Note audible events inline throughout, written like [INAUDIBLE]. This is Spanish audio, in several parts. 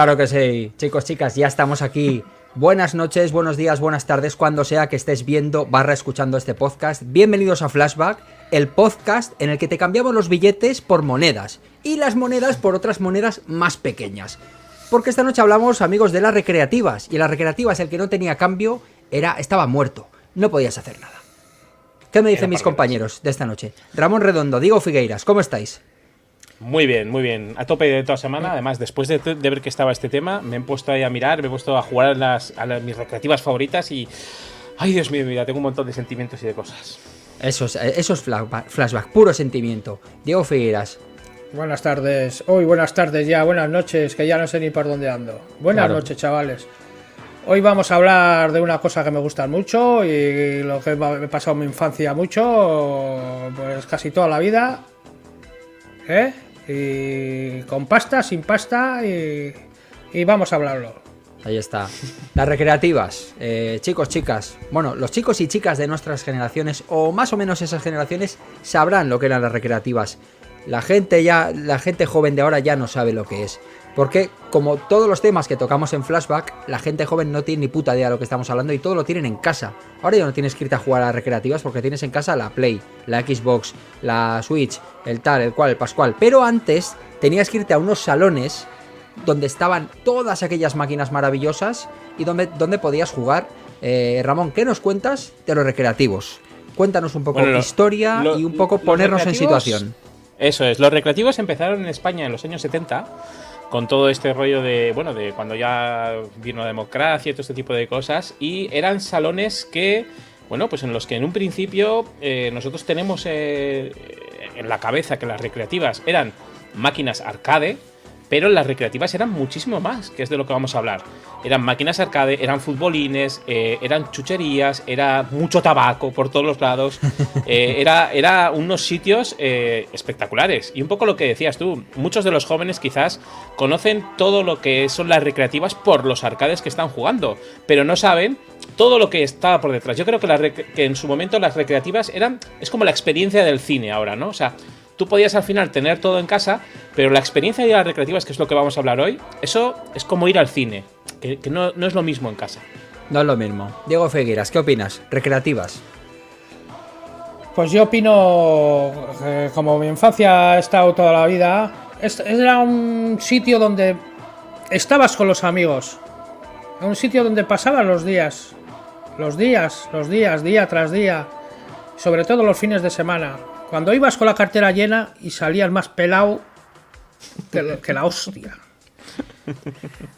Claro que sí, chicos, chicas, ya estamos aquí. Buenas noches, buenos días, buenas tardes, cuando sea que estés viendo barra escuchando este podcast. Bienvenidos a Flashback, el podcast en el que te cambiamos los billetes por monedas y las monedas por otras monedas más pequeñas. Porque esta noche hablamos, amigos, de las recreativas. Y las recreativas, el que no tenía cambio, era, estaba muerto. No podías hacer nada. ¿Qué me dicen mis compañeros de esta noche? Ramón Redondo, Diego Figueiras, ¿cómo estáis? Muy bien, muy bien. A tope de toda semana. Además, después de, ver que estaba este tema, me he puesto ahí a mirar, me he puesto a jugar a, las, mis recreativas favoritas y. Ay, Dios mío, mira, tengo un montón de sentimientos y de cosas. Eso es, eso es flashback, puro sentimiento. Diego Figueiras, Buenas tardes. Hoy buenas tardes ya, buenas noches, que ya no sé ni por dónde ando. Buenas noches, chavales. Hoy vamos a hablar de una cosa que me gusta mucho y lo que he pasado en mi infancia mucho, pues casi toda la vida. ¿Eh? Y con pasta, sin pasta y, vamos a hablarlo. Ahí está. Las recreativas. Eh, chicos, chicas. Bueno, los chicos y chicas de nuestras generaciones, o más o menos esas generaciones, sabrán lo que eran las recreativas. La gente ya, la gente joven de ahora ya no sabe lo que es. Porque como todos los temas que tocamos en flashback, la gente joven no tiene ni puta idea de lo que estamos hablando y todo lo tienen en casa. Ahora ya no tienes que irte a jugar a las recreativas porque tienes en casa la Play, la Xbox, la Switch, el tal, el cual, el pascual. Pero antes tenías que irte a unos salones donde estaban todas aquellas máquinas maravillosas y donde, donde podías jugar. Eh, Ramón, ¿qué nos cuentas de los recreativos? Cuéntanos un poco de historia y un poco ponernos en situación. Eso es, los recreativos empezaron en España en los años 70 con todo este rollo de, bueno, de cuando ya vino la democracia y todo este tipo de cosas, y eran salones que, bueno, pues en los que en un principio eh, nosotros tenemos eh, en la cabeza que las recreativas eran máquinas arcade, pero las recreativas eran muchísimo más, que es de lo que vamos a hablar. Eran máquinas arcade, eran futbolines, eh, eran chucherías, era mucho tabaco por todos los lados, [LAUGHS] eh, era, era unos sitios eh, espectaculares. Y un poco lo que decías tú, muchos de los jóvenes quizás conocen todo lo que son las recreativas por los arcades que están jugando, pero no saben todo lo que estaba por detrás. Yo creo que, que en su momento las recreativas eran, es como la experiencia del cine ahora, ¿no? O sea, tú podías al final tener todo en casa, pero la experiencia de las recreativas, que es lo que vamos a hablar hoy, eso es como ir al cine, que, no, es lo mismo en casa. No es lo mismo. Diego Fegueras, ¿qué opinas? Recreativas. Pues yo opino, eh, como mi infancia ha estado toda la vida, era un sitio donde estabas con los amigos, un sitio donde pasabas los días, los días, los días, día tras día, sobre todo los fines de semana. Cuando ibas con la cartera llena y salías más pelado que, la hostia.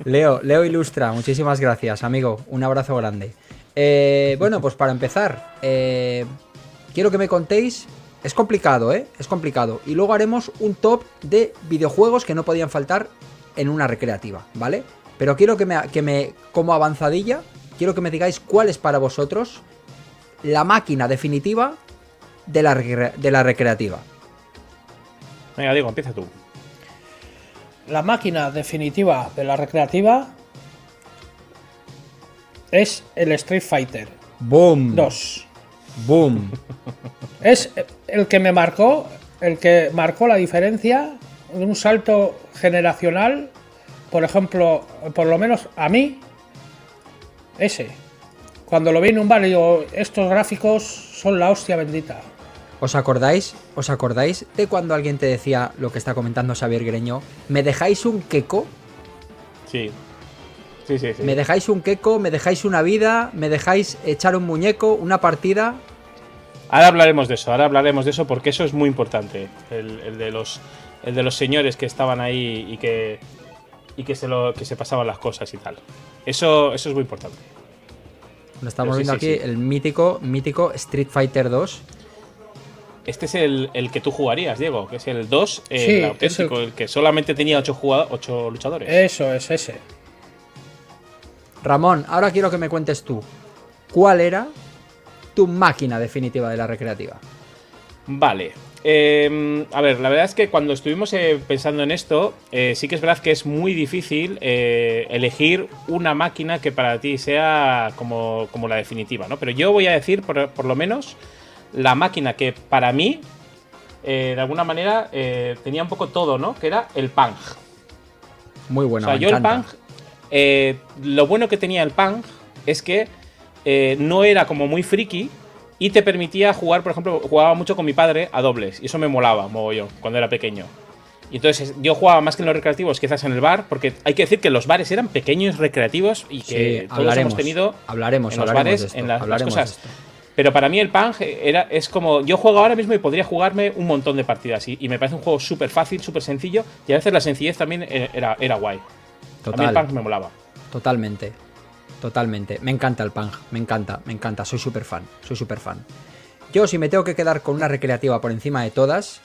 Leo, Leo Ilustra, muchísimas gracias, amigo. Un abrazo grande. Eh, bueno, pues para empezar, eh, quiero que me contéis. Es complicado, ¿eh? Es complicado. Y luego haremos un top de videojuegos que no podían faltar en una recreativa, ¿vale? Pero quiero que me, que me como avanzadilla, quiero que me digáis cuál es para vosotros la máquina definitiva de la, de la recreativa. Venga, digo, empieza tú. La máquina definitiva de la recreativa es el Street Fighter. Boom. 2. Boom. [LAUGHS] Es el que me marcó, el que marcó la diferencia de un salto generacional. Por ejemplo, por lo menos a mí, ese. Cuando lo vi en un bar, digo, estos gráficos son la hostia bendita. ¿Os acordáis? ¿Os acordáis de cuando alguien te decía lo que está comentando Xavier Greño? ¿Me dejáis un queco? Sí. Sí, sí, sí. ¿Me dejáis un queco? ¿Me dejáis una vida? ¿Me dejáis echar un muñeco? ¿Una partida? Ahora hablaremos de eso, ahora hablaremos de eso porque eso es muy importante. El, de, los, el de los señores que estaban ahí y que, y que, se, lo, que se pasaban las cosas y tal. Eso, eso es muy importante. Lo estamos viendo aquí, el mítico, mítico Street Fighter 2 este es el, que tú jugarías, Diego, que es el 2, el auténtico, el... que solamente tenía 8, luchadores. Eso es ese. Ramón, ahora quiero que me cuentes tú. ¿Cuál era tu máquina definitiva de la recreativa? Vale. Em, a ver, la verdad es que cuando estuvimos eh, pensando en esto, eh, sí que es verdad que es muy difícil eh, elegir una máquina que para ti sea como, como, la definitiva, ¿no? Pero yo voy a decir, por, por lo menos, la máquina que para mí, eh, de alguna manera, eh, tenía un poco todo, ¿no? Que era el Pang. Muy bueno. o sea, yo el. Pang, eh, lo bueno que tenía el Pang es que no era como muy friki y te permitía jugar, por ejemplo, jugaba mucho con mi padre a dobles y eso me molaba, mogollón, cuando era pequeño. Y entonces yo jugaba más que en los recreativos, quizás en el bar, porque hay que decir que los bares eran pequeños recreativos y que Sí, todos hablaremos, hemos tenido hablaremos, en los hablaremos bares, de esto, en las- cosas. de esto. Pero para mí el Pang era, es como. Yo juego ahora mismo y podría jugarme un montón de partidas. Y, y me parece un juego súper fácil, súper sencillo. Y a veces la sencillez también eh, era, era guay. A mí el. Pang me molaba. Totalmente. Totalmente. Me encanta el Pang. Me encanta, me encanta. Soy súper fan. Soy súper fan. Yo, si me tengo que quedar con una recreativa por encima de todas,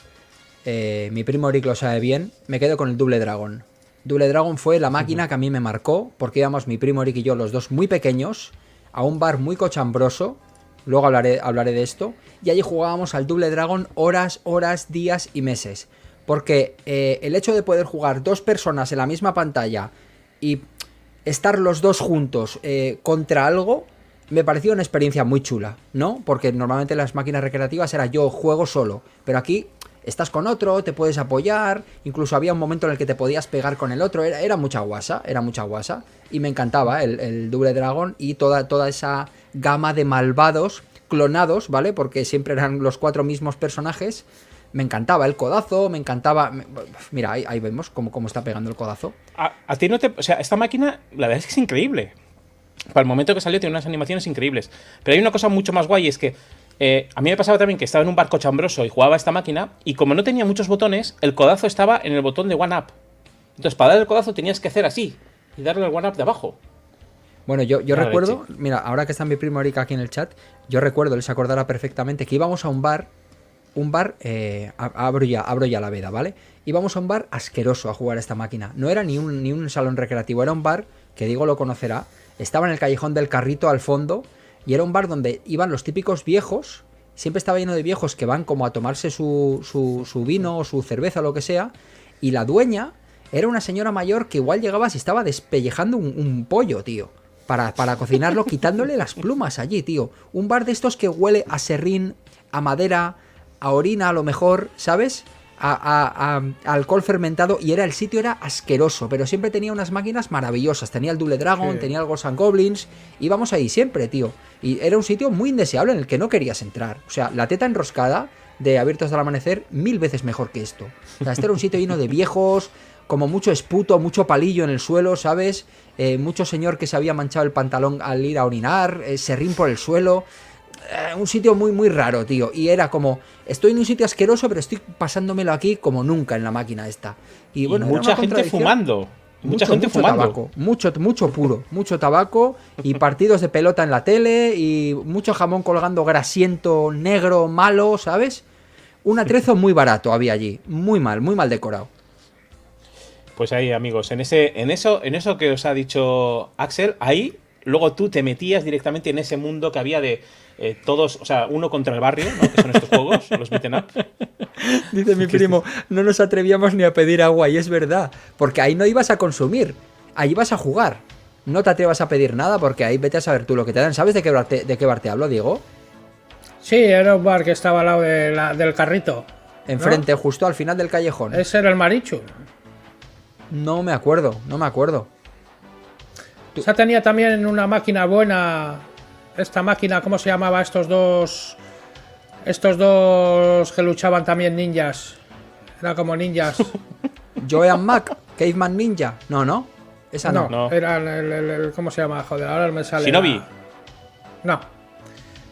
eh, mi primo Rick lo sabe bien, me quedo con el Double Dragon. Double Dragon fue la máquina que a mí me marcó, porque íbamos mi primo Rick y yo, los dos muy pequeños, a un bar muy cochambroso. Luego hablaré, hablaré de esto. Y allí jugábamos al Double Dragon horas, horas, días y meses. Porque eh, el hecho de poder jugar dos personas en la misma pantalla y estar los dos juntos eh, contra algo me pareció una experiencia muy chula, ¿no? Porque normalmente en las máquinas recreativas era yo juego solo, pero aquí estás con otro, te puedes apoyar, incluso había un momento en el que te podías pegar con el otro, era, mucha guasa, era mucha guasa, y me encantaba el, Double Dragon y toda, toda esa gama de malvados clonados, ¿vale? Porque siempre eran los cuatro mismos personajes. Me encantaba el codazo, me encantaba... Mira, ahí, vemos cómo, cómo está pegando el codazo. A, a ti no te. O sea, esta máquina, la verdad es que es increíble. Para el momento que salió, tiene unas animaciones increíbles. Pero hay una cosa mucho más guay: es que eh, a mí me pasaba también que estaba en un barco chambroso y jugaba esta máquina. Y como no tenía muchos botones, el codazo estaba en el botón de One Up. Entonces, para dar el codazo tenías que hacer así y darle al One Up de abajo. Bueno, yo, yo recuerdo, mira, ahora que está mi primo Erika aquí en el chat, yo recuerdo, él se acordará perfectamente, que íbamos a un bar, un bar, eh, abro, ya, abro ya la veda, ¿vale? Íbamos a un bar asqueroso a jugar a esta máquina. No era ni un, ni un salón recreativo, era un bar, que digo lo conocerá, estaba en el callejón del carrito al fondo, y era un bar donde iban los típicos viejos, siempre estaba lleno de viejos que van como a tomarse su, su, su vino o su cerveza o lo que sea, y la dueña era una señora mayor que igual llegaba si estaba despellejando un, un pollo, tío. Para, para cocinarlo, [LAUGHS] quitándole las plumas allí, tío. Un bar de estos que huele a serrín, a madera, a orina a lo mejor, ¿sabes? A, a- a- alcohol fermentado y era el sitio era asqueroso, pero siempre tenía unas máquinas maravillosas. Tenía el Double Dragon, Sí. tenía el Ghosts and Goblins, íbamos ahí siempre, tío. Y era un sitio muy indeseable en el que no querías entrar. O sea, la teta enroscada de Abiertos al Amanecer, mil veces mejor que esto. O sea, este era un sitio lleno de viejos, como mucho esputo, mucho palillo en el suelo, ¿sabes? Eh, mucho señor que se había manchado el pantalón al ir a orinar, eh, serrín por el suelo. Eh, un sitio muy, muy raro, tío. Y era como, estoy en un sitio asqueroso, pero estoy pasándomelo aquí como nunca en la máquina esta. Y Y, bueno, mucha gente fumando. Mucha Mucho, gente mucho fumando. tabaco, mucho, mucho puro, mucho tabaco y [LAUGHS] partidos de pelota en la tele y mucho jamón colgando grasiento, negro, malo, ¿sabes? Un atrezo muy barato había allí, muy mal, muy mal decorado. Pues ahí, amigos, en ese, en eso, en eso que os ha dicho Axel, ahí luego tú te metías directamente en ese mundo que había de eh, todos, o sea, uno contra el barrio, ¿no? Que son estos juegos, los beaten up. Dice mi [LAUGHS] primo, no nos atrevíamos ni a pedir agua y es verdad, porque ahí no ibas a consumir, ahí ibas a jugar. No te atrevas a pedir nada porque ahí vete a saber tú lo que te dan. ¿Sabes de qué bar te, de qué bar te hablo, Diego? Sí, era un bar que estaba al lado de la- del carrito. Enfrente, justo al final del callejón. Ese era el Marichu. No me acuerdo, no me acuerdo. O sea, tenía también una máquina buena. Esta máquina, ¿cómo se llamaba? Estos dos. Estos dos que luchaban también ninjas. Era como ninjas. [LAUGHS] Joean Mac, Caveman Ninja. No, no. Esa no. no, No. era el, el- el- el- ¿Cómo se llama? Joder, ahora me sale. Shinobi. la- No.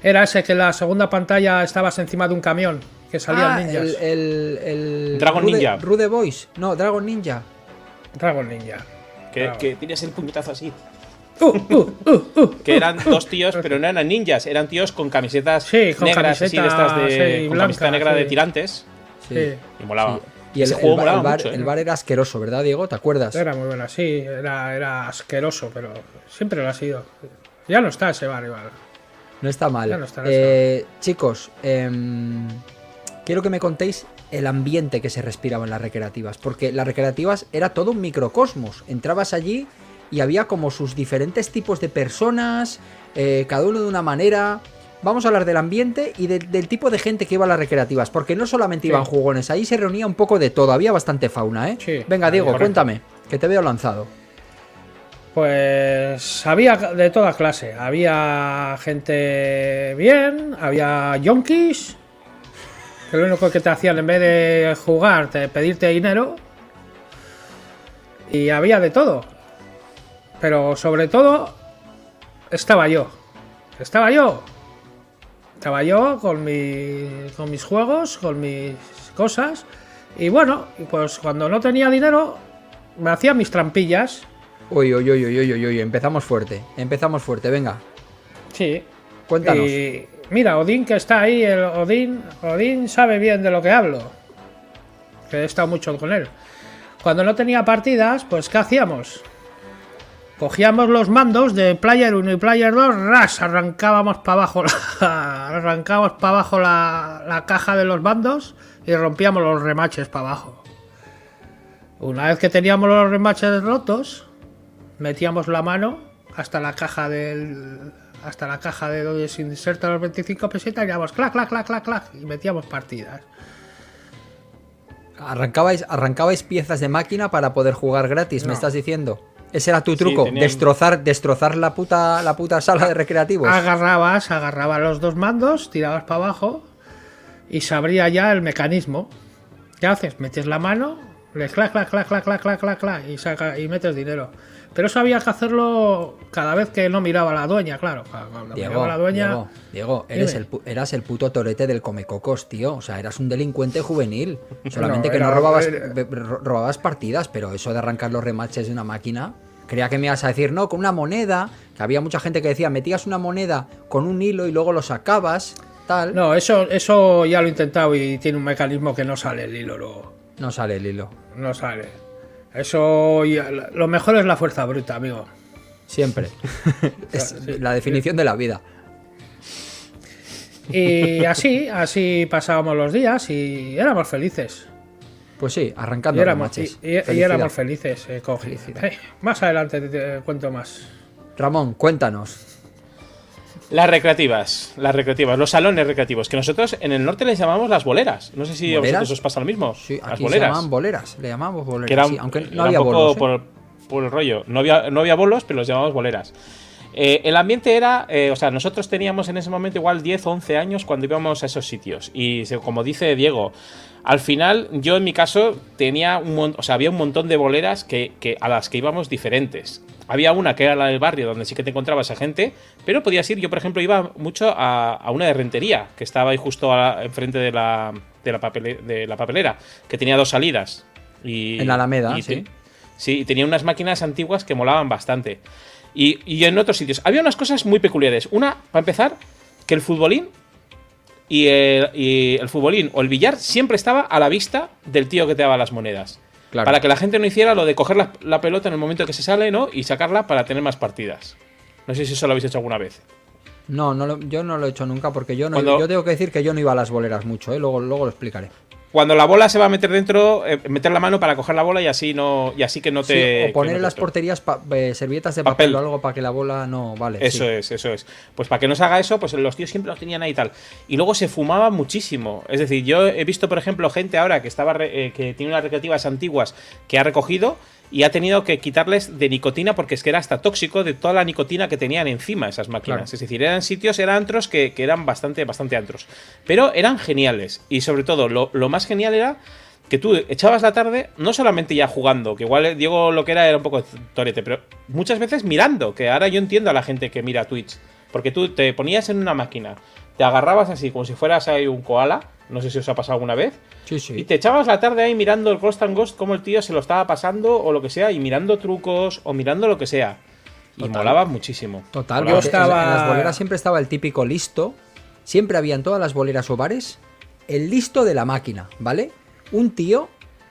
Era ese que en la segunda pantalla estabas encima de un camión. Que salían Ah, ninjas. el, el, el Dragon Rude, Ninja. Rude Boys. No, Dragon Ninja. Dragon Ninja. Que, Claro. que tienes el puñetazo así. Uh, uh, uh, uh. Que eran dos tíos, pero no eran ninjas, eran tíos con camisetas Sí, con negras, así de camiseta, estas de. sí, con blanca, camiseta negra sí. de tirantes. Sí. Y molaba. Y el, el juego el bar, mucho, ¿eh? el bar era asqueroso, ¿verdad, Diego? ¿Te acuerdas? Era muy buena, sí. Era, era asqueroso, pero siempre lo ha sido. Ya no está ese bar igual. No está mal. Ya no está, no Eh, chicos, em, quiero que me contéis el ambiente que se respiraba en las recreativas. Porque las recreativas era todo un microcosmos. Entrabas allí y había como sus diferentes tipos de personas, eh, cada uno de una manera. vamos a hablar del ambiente y de- del tipo de gente que iba a las recreativas, porque no solamente Sí. iban jugones, ahí se reunía un poco de todo, había bastante fauna, ¿eh? Sí, Venga, Diego, correcto. cuéntame, que te veo lanzado. Pues había de toda clase. Había gente bien, había yonkis, que lo único que te hacían en vez de jugar, te pedirte dinero. Y había de todo. Pero sobre todo, estaba yo. Estaba yo. Estaba yo con, mi- con mis juegos, con mis cosas. Y bueno, pues cuando no tenía dinero, me hacía mis trampillas. Uy, uy, uy, uy, uy, uy, uy, empezamos fuerte, empezamos fuerte, venga, Sí. cuéntanos. Y mira, Odín que está ahí, el Odín, Odín sabe bien de lo que hablo. Que he estado mucho con él. Cuando no tenía partidas, pues ¿qué hacíamos? Cogíamos los mandos de Player 1 y Player 2, ras, arrancábamos para abajo, la, [LAUGHS] arrancábamos para abajo la, la caja de los mandos y rompíamos los remaches para abajo. Una vez que teníamos los remaches rotos, metíamos la mano hasta la caja del hasta la caja de donde se insertan los 25 pesetas y íbamos clac clac clac clac clac y metíamos partidas. Arrancabais, arrancabais piezas de máquina para poder jugar gratis, me estás diciendo. Ese era tu truco, destrozar, destrozar la puta, la puta sala de recreativos. Agarrabas, agarrabas los dos mandos, tirabas para abajo y se abría ya el mecanismo. ¿Qué haces? Metes la mano, le clac, clac, clac, clac, clac, clac, clac, clac y, saca, y metes dinero. Pero eso había que hacerlo cada vez que no miraba a la dueña, claro. Diego. Diego, Diego eres el, eras el puto torete del comecocos, tío. O sea, eras un delincuente juvenil. [LAUGHS] Solamente que no robabas, robabas partidas, pero eso de arrancar los remaches de una máquina. Creía que me ibas a decir, no, con una moneda. Que había mucha gente que decía, metías una moneda con un hilo y luego lo sacabas, tal. No, No, eso, eso ya lo he intentado y tiene un mecanismo que no sale el hilo luego. sale el hilo. No sale. Eso ya- lo mejor es la fuerza bruta, amigo. Siempre. [LAUGHS] es la definición de la vida. Y así, así pasábamos los días y éramos felices. Pues sí, Y arrancando éramos, y, remaches. y- éramos felices. eh, con- Eh, más adelante te, te cuento más. Ramón, cuéntanos. Las recreativas, las recreativas, los salones recreativos, que nosotros en el norte les llamamos las boleras. No sé si a ¿Boleras? vosotros os pasa lo mismo. Sí, las aquí se boleras. llamaban boleras. Le llamamos boleras. que era, sí, aunque no era había un poco bolos. ¿eh? por, por el rollo. No había, no había bolos, pero los llamábamos boleras. Eh, el ambiente era, eh, o sea, nosotros teníamos en ese momento igual 10 o 11 años cuando íbamos a esos sitios. Y se- como dice Diego, al final yo en mi caso tenía un mon- o sea, había un montón de boleras que, que- a las que íbamos diferentes. Había una que era la del barrio donde sí que te encontrabas a gente, pero podías ir, yo por ejemplo iba mucho a, a una de rentería, que estaba ahí justo a la- enfrente de la, de, la papele- de la papelera, que tenía dos salidas. Y, En la Alameda, y sí. te- Sí, y tenía unas máquinas antiguas que molaban bastante. Y, y en otros sitios. Había unas cosas muy peculiares. Una, para empezar, que el futbolín y el, y el futbolín o el billar siempre estaba a la vista del tío que te daba las monedas. Claro. Para que la gente no hiciera lo de coger la, la pelota en el momento que se sale, ¿no? Y sacarla para tener más partidas. No sé si eso lo habéis hecho alguna vez. No, no lo- yo no lo he hecho nunca porque yo no. Cuando- Yo tengo que decir que yo no iba a las boleras mucho, ¿eh? luego, luego lo explicaré. Cuando la bola se va a meter dentro, eh, meter la mano para coger la bola y así no y así que no Sí, te o poner en las te- porterías pa- eh, servilletas de papel. Papel. o algo para que la bola no vale. Eso sí. es, eso es. Pues para que no se haga eso, pues los tíos siempre los tenían ahí y tal. Y luego se fumaba muchísimo. Es decir, yo he visto, por ejemplo, gente ahora que estaba re- eh, que tiene unas recreativas antiguas que ha recogido y ha tenido que quitarles de nicotina porque es que era hasta tóxico de toda la nicotina que tenían encima esas máquinas. Claro. Es decir, eran sitios, eran antros que, que eran bastante, bastante antros. Pero eran geniales. Y sobre todo, lo, lo más genial era que tú echabas la tarde, no solamente ya jugando, que igual Diego lo que era era un poco torete, pero muchas veces mirando, que ahora yo entiendo a la gente que mira Twitch. Porque tú te ponías en una máquina, te agarrabas así como si fueras ahí un koala, no sé si os ha pasado alguna vez, Sí, sí. y te echabas la tarde ahí mirando el Ghost and Ghost, como el tío se lo estaba pasando o lo que sea, y mirando trucos o mirando lo que sea. Y molaba muchísimo. Total, Molaba. porque estaba- en las boleras siempre estaba el típico listo. Siempre había en todas las boleras o bares el listo de la máquina, ¿vale? Un tío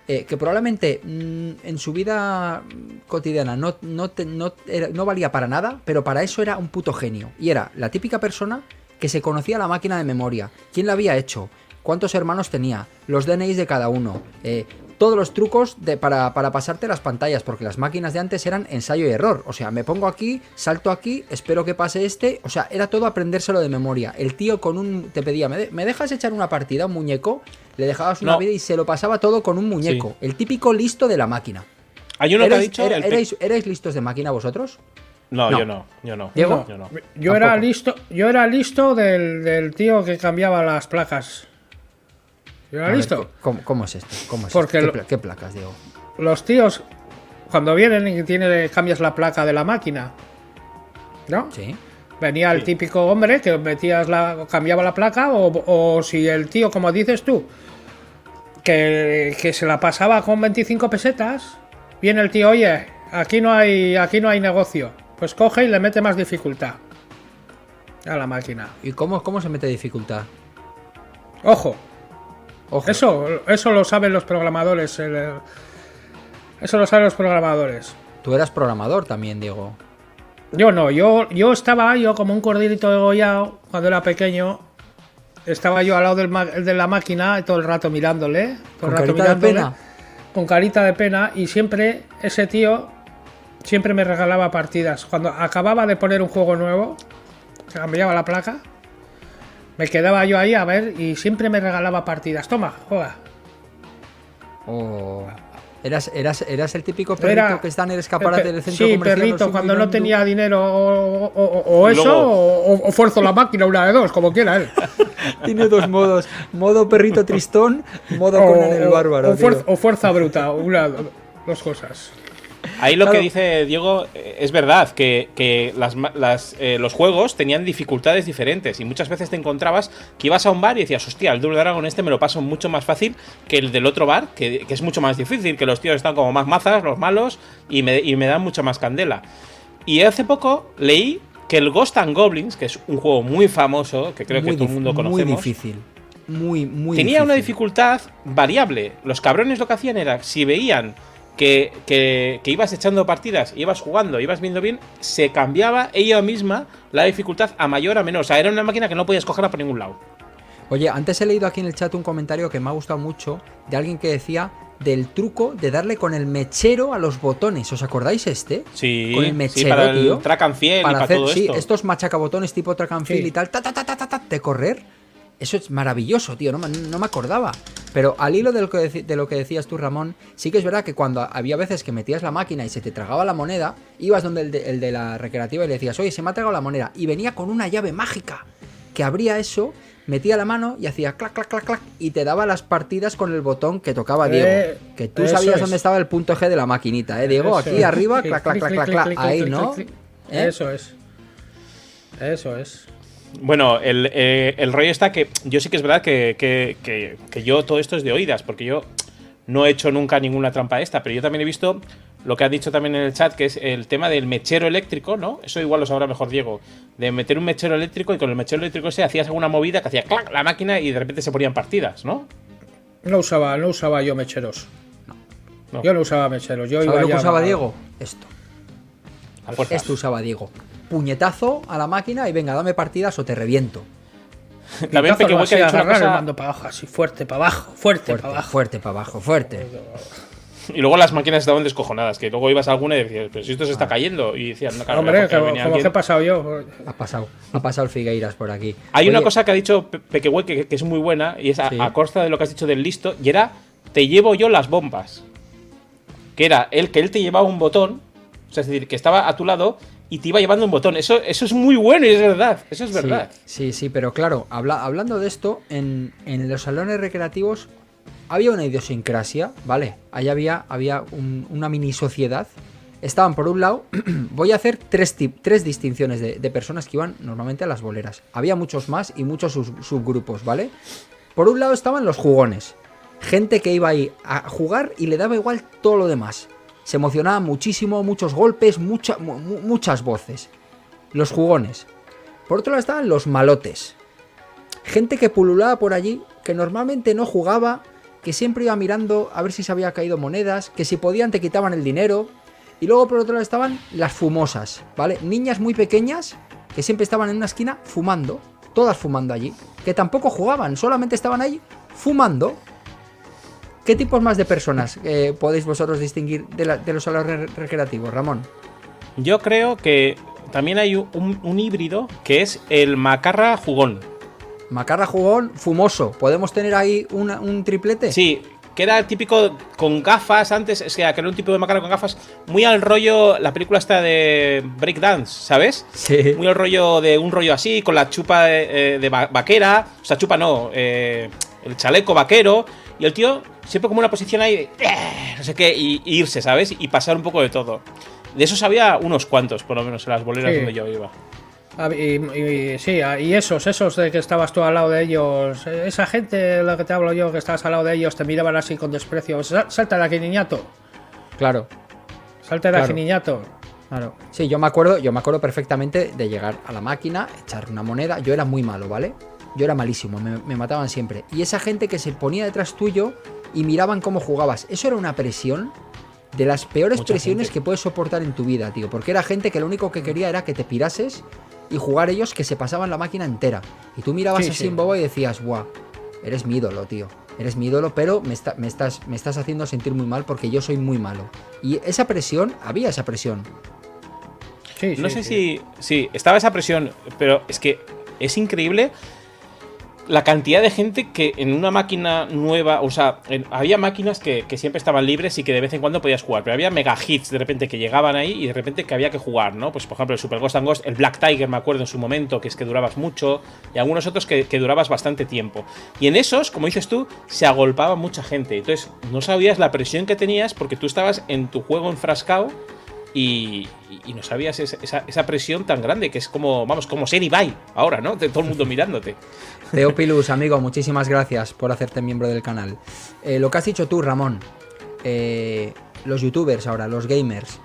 eh, que probablemente mm, en su vida cotidiana no, no, te- no era- no valía para nada, pero para eso era un puto genio. Y era la típica persona que se conocía la máquina de memoria. ¿Quién la había hecho? ¿Cuántos hermanos tenía? Los DNIs de cada uno. eh, todos los trucos de, para, para pasarte las pantallas, porque las máquinas de antes eran ensayo y error. O sea, me pongo aquí, salto aquí, espero que pase este. O sea, era todo aprendérselo de memoria. El tío con un. te pedía, ¿me, de- ¿me dejas echar una partida, un muñeco? Le dejabas una No. vida y se lo pasaba todo con un muñeco. Sí. El típico listo de la máquina. Hay uno que ha ¿Erais, dicho. el erais listos de máquina vosotros? No, No. yo no, yo no. Diego. Yo no. Yo era listo, yo era listo del, del tío que cambiaba las placas. Yo era ver, listo. ¿Cómo, cómo es esto? ¿Cómo es Porque esto? lo- ¿Qué, pla- qué placas, Diego? Los tíos, cuando vienen y tiene, cambias la placa de la máquina, ¿no? Sí. Venía el típico hombre que metías la, cambiaba la placa, o, o si el tío, como dices tú, que, que se la pasaba con 25 pesetas, viene el tío, oye, aquí no hay, aquí no hay negocio. Pues coge y le mete más dificultad a la máquina. ¿Y cómo, cómo se mete dificultad? Ojo, Ojo. eso, eso lo saben los programadores. el- el- eso lo saben los programadores. Tú eras programador también, Diego. Yo no, yo, yo estaba yo como un corderito degollado cuando era pequeño. Estaba yo al lado del de la máquina todo el rato mirándole. Todo Con el rato carita de mirándole, pena. Con carita de pena. Y siempre ese tío siempre me regalaba partidas. Cuando acababa de poner un juego nuevo, cambiaba la placa. Me quedaba yo ahí a ver y siempre me regalaba partidas. Toma, juega. O eras, eras, eras el típico perrito Era- que está en el escaparate del centro sí, comercial. perrito, así cuando no tenía dinero o, o- o- o Y eso, o, o fuerzo la máquina, una de dos, como quiera él. [LAUGHS] Tiene dos modos. Modo perrito tristón, modo o, Conan el bárbaro. o fuerza, tío. o fuerza bruta, una, dos cosas. Ahí lo Claro. que dice Diego eh, es verdad, que, que las, ma- las, eh, los juegos tenían dificultades diferentes y muchas veces te encontrabas que ibas a un bar y decías, hostia, el Double Dragon este me lo paso mucho más fácil que el del otro bar, que, que es mucho más difícil, que los tíos están como más mazas, los malos, y me, y me dan mucha más candela. Y hace poco leí que el Ghost and Goblins, que es un juego muy famoso, que creo Muy que todo el mundo conocemos, Muy difícil. Muy, muy tenía una difícil. dificultad variable. Los cabrones lo que hacían era, si veían que, que- que ibas echando partidas, ibas jugando, ibas viendo bien, se cambiaba ella misma la dificultad a mayor a menor. O sea, era una máquina que no podías cogerla por ningún lado. Oye, antes he leído aquí en el chat un comentario que me ha gustado mucho de alguien que decía del truco de darle con el mechero a los botones. ¿Os acordáis este? Sí, Con el sí, mechero, para el tío. track and field y para para hacer todo sí, esto. estos machacabotones tipo track and field Sí. y tal, ta, ta, ta, ta, ta, ta, de correr. Eso es maravilloso, tío, no, me- no me acordaba. Pero al hilo de lo, que deci- de lo que decías tú, Ramón, sí que es verdad que cuando había veces que metías la máquina y se te tragaba la moneda, ibas donde el de, el de la recreativa y le decías, oye, se me ha tragado la moneda. Y venía con una llave mágica que abría eso, metía la mano y hacía clac, clac, clac, clac, y te daba las partidas con el botón que tocaba Diego. Eh, que tú sabías es. dónde estaba el punto G de la maquinita, ¿eh, Diego? Eso Aquí es. arriba, clac, clac, clac, clac, Ahí, ¿no? ¿Eh? Eso es. Eso es. Bueno, el, eh, el rollo está que yo sí que es verdad que, que- que- que yo todo esto es de oídas, porque yo no he hecho nunca ninguna trampa esta, pero yo también he visto lo que han dicho también en el chat, que es el tema del mechero eléctrico, ¿no? Eso igual lo sabrá mejor Diego, de meter un mechero eléctrico y con el mechero eléctrico ese hacías alguna movida que hacía clac la máquina y de repente se ponían partidas, ¿no? No usaba, no usaba yo mecheros. No. Yo no usaba mecheros. Yo ¿Sabes iba lo que usaba a- Diego? Esto. Esto usaba Diego. Puñetazo a la máquina y venga, dame partidas o te reviento. También ha dicho una agarrar el cosa. mando para abajo, así fuerte para abajo, fuerte, Fuerte, para abajo. fuerte para abajo, fuerte. Y luego las máquinas estaban descojonadas, que luego ibas a alguna y decías, pero si esto se está cayendo. Y decían, no, claro, Hombre, como, venía como que he pasado yo. Ha pasado, ha pasado el Figueiras por aquí. Hay una cosa que ha dicho Pe- Pequehueque que, que es muy buena y es a, Sí. a costa de lo que has dicho del listo y era te llevo yo las bombas. Que era el que él te llevaba un botón, o sea, es decir, que estaba a tu lado y te iba llevando un botón. Eso, eso es muy bueno y es verdad. Eso es sí, verdad. Sí, sí, pero claro, habla- hablando de esto, en, en los salones recreativos había una idiosincrasia, ¿vale? Ahí había, había un- una mini sociedad. Estaban por un lado, [CLEARS THROAT] voy a hacer tres, tip- tres distinciones de, de personas que iban normalmente a las boleras. Había muchos más y muchos sub- subgrupos, ¿vale? Por un lado estaban los jugones. Gente que iba ahí a jugar y le daba igual todo lo demás. Se emocionaba muchísimo, muchos golpes, mucha- mu- mu- muchas voces. Los jugones. Por otro lado estaban los malotes. Gente que pululaba por allí, que normalmente no jugaba, que siempre iba mirando a ver si se había caído monedas, que si podían te quitaban el dinero. Y luego por otro lado estaban las fumosas, ¿vale? Niñas muy pequeñas que siempre estaban en una esquina fumando, todas fumando allí, que tampoco jugaban, solamente estaban ahí fumando. ¿Qué tipos más de personas eh, podéis vosotros distinguir de, la- de los salones recreativos, Ramón? Yo creo que también hay un, un híbrido que es el macarra jugón. Macarra jugón, fumoso. ¿Podemos tener ahí una- un triplete? Sí, que era el típico con gafas antes, es que que era un tipo de macarra con gafas muy al rollo, la película esta de Breakdance, ¿sabes? Sí. Muy al rollo de un rollo así, con la chupa de, eh, de va- vaquera, o sea, chupa no, eh, el chaleco vaquero, y el tío siempre como una posición ahí, de, no sé qué, y, y irse, ¿sabes? Y pasar un poco de todo. De esos había unos cuantos, por lo menos, en las boleras Sí. donde yo iba. Ah, Y, y- sí, ah, y esos, esos de que estabas tú al lado de ellos, esa gente de la que te hablo yo, que estabas al lado de ellos, te miraban así con desprecio. "Sa- Salta de aquí, niñato. Claro. Salta de Claro. aquí, niñato. Claro. Sí, yo me acuerdo, yo me acuerdo perfectamente de llegar a la máquina, echar una moneda. Yo era muy malo, ¿vale? Yo era malísimo, me, me mataban siempre. Y esa gente que se ponía detrás tuyo y miraban cómo jugabas. Eso era una presión de las peores Mucha presiones gente. que puedes soportar en tu vida, tío. Porque era gente que lo único que quería era que te pirases y jugar ellos que se pasaban la máquina entera. Y tú mirabas Sí, así sí. en bobo y decías, guau, eres mi ídolo, tío. Eres mi ídolo, pero me, está- me estás, me estás haciendo sentir muy mal porque yo soy muy malo. Y esa presión, había esa presión. Sí, No sí, sé sí. si. Sí, estaba esa presión, pero es que es increíble la cantidad de gente que en una máquina nueva. O sea, en- había máquinas que, que siempre estaban libres y que de vez en cuando podías jugar, pero había mega hits de repente que llegaban ahí y de repente que había que jugar, ¿no? Pues por ejemplo, el Super Ghost and Ghost, el Black Tiger, me acuerdo en su momento, que es que durabas mucho, y algunos otros que, que durabas bastante tiempo. Y en esos, como dices tú, se agolpaba mucha gente. Entonces, no sabías la presión que tenías porque tú estabas en tu juego enfrascado y, y- no sabías esa, esa- esa presión tan grande que es como, vamos, como ser Ibai ahora, ¿no? De todo el mundo [LAUGHS] mirándote. Teopilus, amigo, muchísimas gracias por hacerte miembro del canal. Eh, lo que has dicho tú, Ramón, eh, los youtubers ahora, los gamers,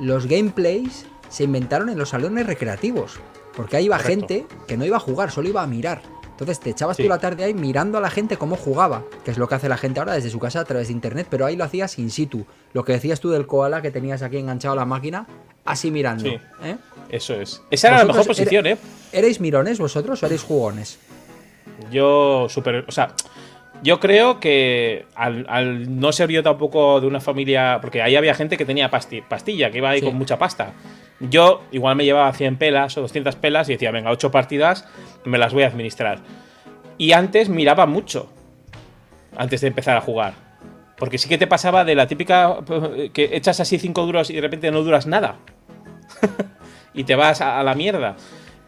los gameplays se inventaron en los salones recreativos. Porque ahí iba Correcto. gente que no iba a jugar, solo iba a mirar. Entonces te echabas Sí. tú la tarde ahí mirando a la gente cómo jugaba, que es lo que hace la gente ahora desde su casa a través de internet, pero ahí lo hacías in situ. Lo que decías tú del koala que tenías aquí enganchado a la máquina, así mirando. Sí. ¿eh? Eso es. Esa era la mejor posición, ¿eh? ¿Erais mirones vosotros o erais jugones? Yo, super. O sea, yo creo que al, al no ser yo tampoco de una familia. Porque ahí había gente que tenía pasti- pastilla, que iba ahí Sí. con mucha pasta. Yo igual me llevaba 100 pelas o 200 pelas y decía, venga, 8 partidas, me las voy a administrar. Y antes miraba mucho. Antes de empezar a jugar. Porque sí que te pasaba de la típica. [LAUGHS] que echas así 5 duros y de repente no duras nada. [LAUGHS] y te vas a, a la mierda.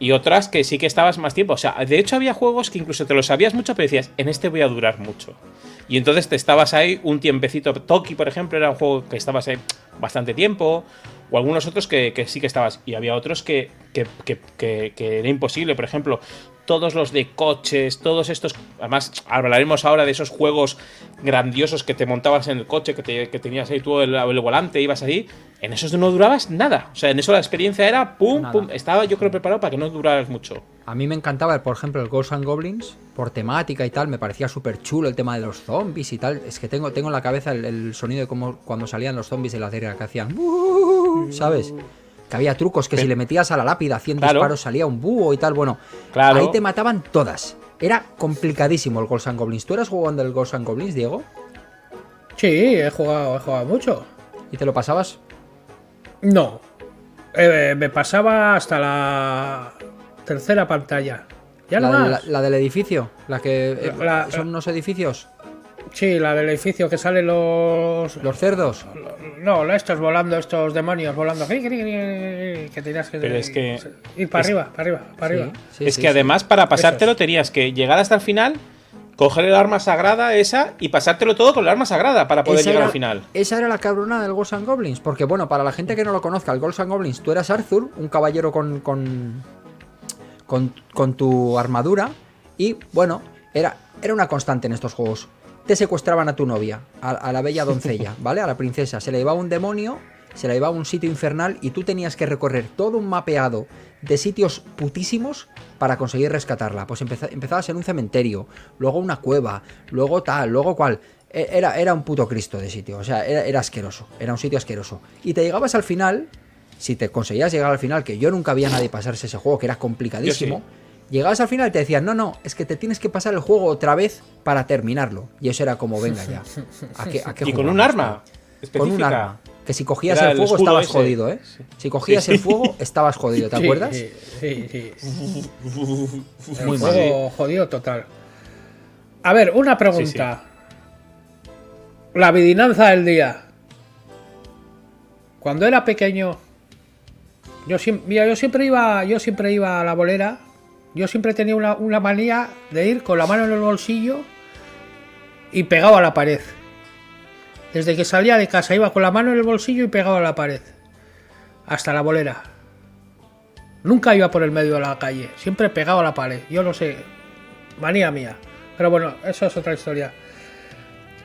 Y otras que sí que estabas más tiempo. O sea, de hecho había juegos que incluso te lo sabías mucho, pero decías, en este voy a durar mucho. Y entonces te estabas ahí un tiempecito. Toki, por ejemplo, era un juego que estabas ahí bastante tiempo. O algunos otros que, que sí que estabas. Y había otros que, que, que- que- que era imposible. Por ejemplo, todos los de coches, todos estos. Además, hablaremos ahora de esos juegos grandiosos que te montabas en el coche, que, te- que tenías ahí tú el, el volante, ibas ahí. En esos no durabas nada. O sea, en eso la experiencia era pum, Nada. pum. Estaba yo creo preparado para que no duraras mucho. A mí me encantaba, por ejemplo, el Ghosts and Goblins, por temática y tal, me parecía súper chulo el tema de los zombies y tal. Es que tengo, tengo en la cabeza el, el sonido de cómo cuando salían los zombies de la tierra que hacían, "Uh", ¿sabes? Que había trucos que si le metías a la lápida a 100 Claro. disparos salía un búho y tal. Bueno, Claro. ahí te mataban todas. Era complicadísimo el Ghosts and Goblins. ¿Tú eras jugando el Ghosts and Goblins, Diego? Sí, he jugado, he jugado mucho. ¿Y te lo pasabas? No. Eh, me pasaba hasta la tercera pantalla. Ya La, no la- la del edificio, la que eh, La- son unos edificios, Sí, la del edificio que salen los. los cerdos. No, estos volando, estos demonios volando. Que tenías que. Pero es que- Ir para es- arriba, para arriba, para arriba. Sí, es sí, que sí. además para pasártelo Esos. tenías que llegar hasta el final, coger el arma sagrada esa y pasártelo todo con el arma sagrada para poder Esa llegar era- al final. Esa era la cabrona del Ghosts and Goblins. Porque, bueno, para la gente que no lo conozca, el Ghosts and Goblins, tú eras Arthur, un caballero con. con. con, con tu armadura. Y, bueno, era, era una constante en estos juegos. Te secuestraban a tu novia, a, a la bella doncella, ¿vale? A la princesa. Se le llevaba un demonio, se la llevaba a un sitio infernal y tú tenías que recorrer todo un mapeado de sitios putísimos para conseguir rescatarla. Pues empeza- empezabas en un cementerio, luego una cueva, luego tal, luego cual. E- Era, era un puto Cristo de sitio, o sea, era, era asqueroso, era un sitio asqueroso. Y te llegabas al final, si te conseguías llegar al final, que yo nunca vi a nadie pasarse ese juego, que era complicadísimo, Llegabas al final y te decían, no, no, es que te tienes que pasar el juego otra vez para terminarlo. Y eso era como, venga ya. ¿A qué, a qué [LAUGHS] Y con un arma. Específica. Con un arma. Que si cogías Era el el fuego estabas ese. jodido, ¿eh? Si cogías Sí, el fuego estabas jodido, ¿te Sí, acuerdas? Sí, sí, sí. El Muy mal. juego jodido total. A ver, una pregunta. La vidinanza del día. Cuando era pequeño, yo siempre, mira, yo siempre iba, yo siempre iba a la bolera. Yo siempre tenía una, una manía de ir con la mano en el bolsillo y pegado a la pared. Desde que salía de casa iba con la mano en el bolsillo y pegado a la pared. Hasta la bolera. Nunca iba por el medio de la calle, siempre pegado a la pared. Yo no sé, manía mía. Pero bueno, eso es otra historia.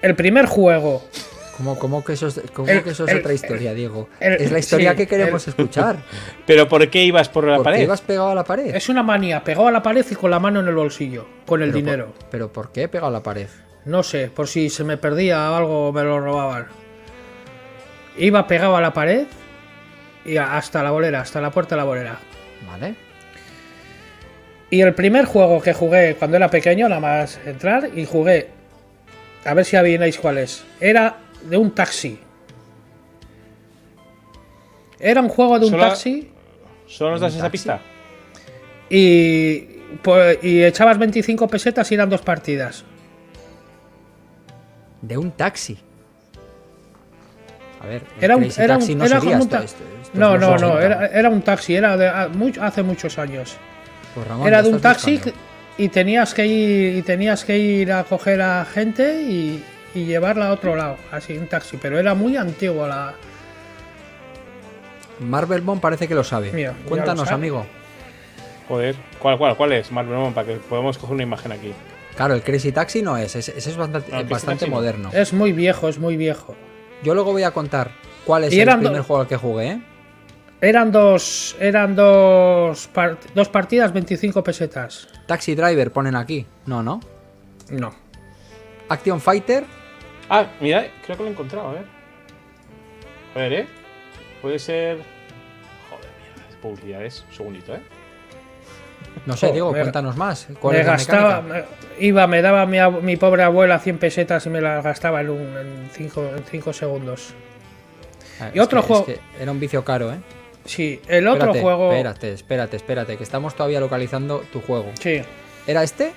El primer juego, ¿Cómo, cómo que eso es, cómo El- que eso es el- otra historia, Diego? el- es la historia sí, que queremos el- escuchar. [LAUGHS] ¿Pero por qué ibas por la ¿Por qué pared? ibas pegado a la pared? es una manía, pegado a la pared y con la mano en el bolsillo, con el Pero dinero. por- ¿Pero por qué pegado a la pared? No sé, por si se me perdía algo me lo robaban. Iba pegado a la pared y hasta la bolera, hasta la puerta de la bolera. ¿Vale? Y el primer juego que jugué cuando era pequeño, nada más entrar, y jugué, a ver si adivináis cuál es, era de un taxi. Era un juego de un Solo- taxi ¿Solo nos das esa pista? y, pues, y echabas 25 pesetas y eran dos partidas. De un taxi. A ver, Era un, era un- Taxi no era sería como un esto- ta- esto- esto No, no, no, 80. era, era un taxi, era de a- hace muchos años. Pues, Ramón, Era de un taxi buscando. y tenías que ir y tenías que ir a coger a gente y, y llevarla a otro lado, así un taxi, pero era muy antiguo la Marvel Bond parece que lo sabe. Mira, Cuéntanos, sabe. amigo. Joder. ¿Cuál, cuál, cuál es? Marvel Bond, para que podamos coger una imagen aquí. Claro, el Crazy Taxi no es, ese, es bastante, No, no. moderno. es muy viejo, es muy viejo. Yo luego voy a contar cuál es Y el primer juego al que jugué, ¿eh? Eran dos eran dos par- dos partidas 25 pesetas. Taxi Driver ponen aquí. No, no. No. Action Fighter. Ah, mira, creo que lo he encontrado, a ver. A ver, ¿eh? Puede ser... Joder, mierda, publicidades. Un segundito, ¿eh? No sé, Oh, Diego, me- cuéntanos más. ¿Cuál Me es la gastaba me- iba me daba mi, mi pobre abuela 100 pesetas y me las gastaba en un en 5 en cinco segundos. Ah, y es otro que- juego- es que era un vicio caro, ¿eh? Sí, el otro Espérate, juego Espérate, espérate, espérate, que estamos todavía localizando tu juego. Sí. ¿Era este?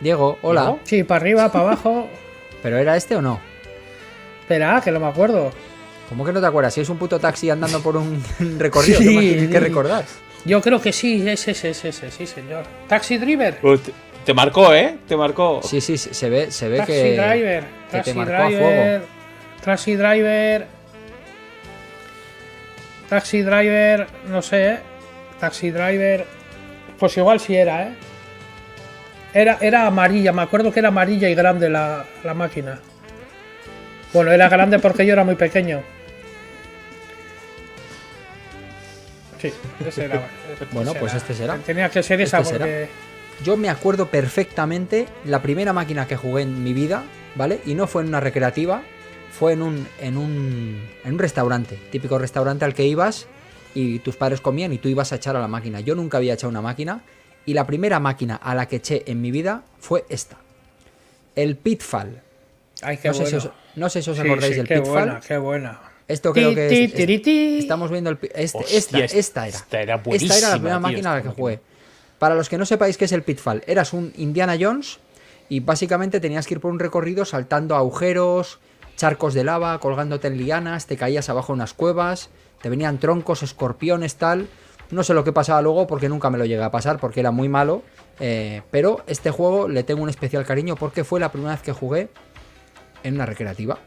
Diego, hola. ¿Diego? Sí, para arriba, para abajo. [LAUGHS] ¿Pero era este o no? Espera, que no me acuerdo. ¿Cómo que no te acuerdas? Si es un puto taxi andando por un [LAUGHS] recorrido, Sí, ¿qué más que recordar? Yo creo que sí, es ese, es ese, sí, señor. Taxi Driver. Pues te, te marcó, ¿eh? Te marcó. Sí, sí, se ve, se ve Taxi que, Driver. que Taxi te marcó a Driver. fuego. Taxi Driver. Taxi Driver, no sé, ¿eh? Taxi Driver. Pues igual sí era, ¿eh? Era, era amarilla, me acuerdo que era amarilla y grande la, la máquina. Bueno, era grande porque yo era muy pequeño. Sí, ese era. [LAUGHS] Bueno, ese pues este será. Tenía que ser esa Este será. porque. Yo me acuerdo perfectamente la primera máquina que jugué en mi vida, ¿vale? Y no fue en una recreativa, fue en un, en un, en un restaurante, típico restaurante al que ibas y tus padres comían y tú ibas a echar a la máquina. Yo nunca había echado una máquina y la primera máquina a la que eché en mi vida fue esta. El Pitfall. Ay, qué No sé, bueno. si os, no sé si os Sí, acordáis sí, del qué Pitfall. buena, qué buena. Esto creo Ti, que ti, es, estamos viendo el este- Hostia, esta, esta- esta era. esta era Esta era la primera tío, máquina a la que máquina. jugué. Para los que no sepáis qué es el Pitfall, eras un Indiana Jones y básicamente tenías que ir por un recorrido saltando agujeros, charcos de lava, colgándote en lianas, te caías abajo en unas cuevas, te venían troncos, escorpiones, tal. No sé lo que pasaba luego porque nunca me lo llegué a pasar porque era muy malo. eh, pero este juego le tengo un especial cariño porque fue la primera vez que jugué en una recreativa.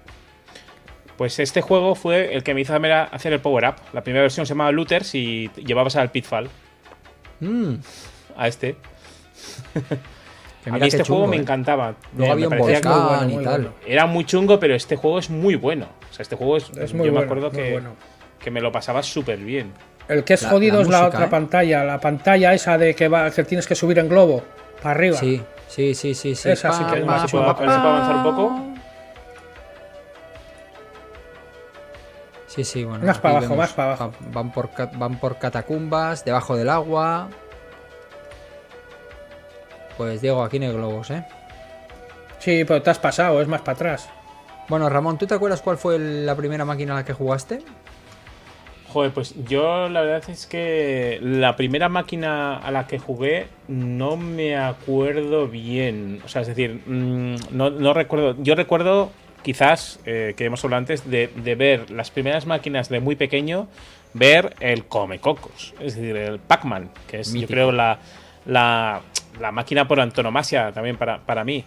Pues este juego fue el que me hizo hacer el Power Up. La primera versión se llamaba Looters y llevabas al Pitfall. Mm, A este. a mí este juego me eh. encantaba. Luego Me- había me un volcán bueno, y muy tal. bueno. Era muy chungo, pero este juego es muy bueno. O sea, este juego es. Es yo muy me bueno, acuerdo que, bueno. que me lo pasaba súper bien. El que es La- jodido la es la otra ¿eh? pantalla, la pantalla esa de que va, que tienes que subir en globo para arriba. Sí, sí, sí, sí, sí. Esa sí que es más puedo avanzar un poco. Sí, sí, bueno. Más para abajo, vemos, más para abajo. va- Van por, van por catacumbas, debajo del agua. Pues Diego, aquí no hay globos, ¿eh? Sí, pero te has pasado, es más para atrás. Bueno, Ramón, ¿tú te acuerdas cuál fue la primera máquina a la que jugaste? Joder, pues yo la verdad es que la primera máquina a la que jugué no me acuerdo bien. O sea, es decir, mm, no, no recuerdo. Yo recuerdo, quizás, eh, que hemos hablado antes, de, de ver las primeras máquinas de muy pequeño, ver el Comecocos, es decir, el Pac-Man, que es, Mítico. yo creo, la, la, la máquina por antonomasia también para, para mí.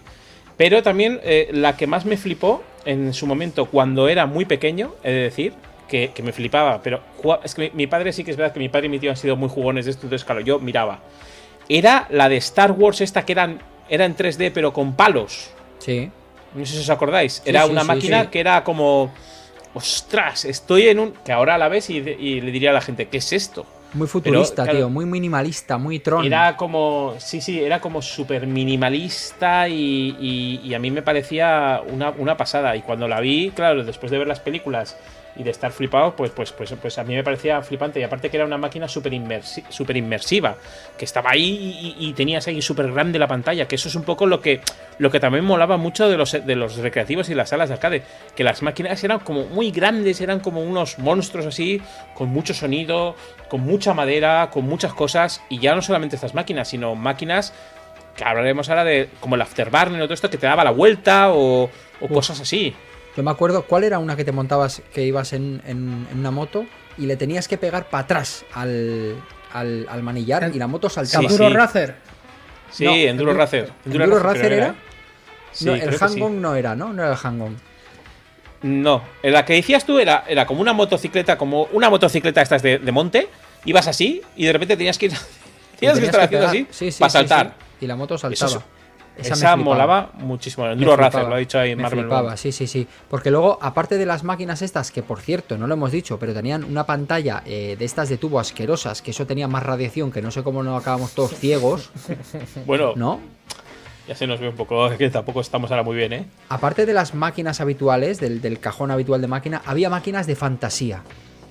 Pero también eh, la que más me flipó en su momento cuando era muy pequeño, he de decir, que, que me flipaba, pero jugaba- es que mi, mi padre sí que es verdad que mi padre y mi tío han sido muy jugones de esto, entonces claro, yo miraba. Era la de Star Wars esta que eran, era en 3D pero con palos. Sí. No sé si os acordáis. Era sí, una sí, máquina que era como... Ostras, estoy en un... Que ahora la ves y, y le diría a la gente, ¿qué es esto? Muy futurista, claro, tío. Muy minimalista, muy tron. Era como, sí, sí, era como súper minimalista y, y- y a mí me parecía una, una pasada. Y cuando la vi, claro, después de ver las películas y de estar flipado, pues, pues, pues, pues a mí me parecía flipante. Y aparte que era una máquina súper inmersi- súper inmersiva, que estaba ahí y, y tenías ahí súper grande la pantalla, que eso es un poco lo que, lo que también molaba mucho de los, de los recreativos y las salas de arcade, que las máquinas eran como muy grandes, eran como unos monstruos así, con mucho sonido, con mucha madera, con muchas cosas, y ya no solamente estas máquinas, sino máquinas que hablaremos ahora de como el Afterburner o todo esto que te daba la vuelta o, o cosas así. Yo me acuerdo cuál era una que te montabas que ibas en, en- en una moto y le tenías que pegar para atrás al, al, al manillar El- y la moto saltaba. Sí, Enduro sí. Racer. Sí, No, Enduro Enduro- Racer. Enduro Racer creo que era. Sí, no, el que sí. Hang-On no era, ¿no? No era el Hang-On. No, en la que decías tú era, era como una motocicleta, como una motocicleta estas de, de monte, ibas así y de repente tenías que ir, [LAUGHS] tenías que estar haciendo así Sí, sí, para sí, saltar. sí. Y la moto saltaba. Eso- Esa, Esa, molaba muchísimo. Me Enduro Racer, lo ha dicho ahí me Marvel. flipaba, sí, sí, sí. Porque luego, aparte de las máquinas estas, que por cierto, no lo hemos dicho, pero tenían una pantalla eh, de estas de tubo asquerosas, que eso tenía más radiación, que no sé cómo no acabamos todos ciegos, [LAUGHS] Bueno, ¿no? ya se nos ve un poco que tampoco estamos ahora muy bien, ¿eh? Aparte de las máquinas habituales, del, del cajón habitual de máquina, había máquinas de fantasía.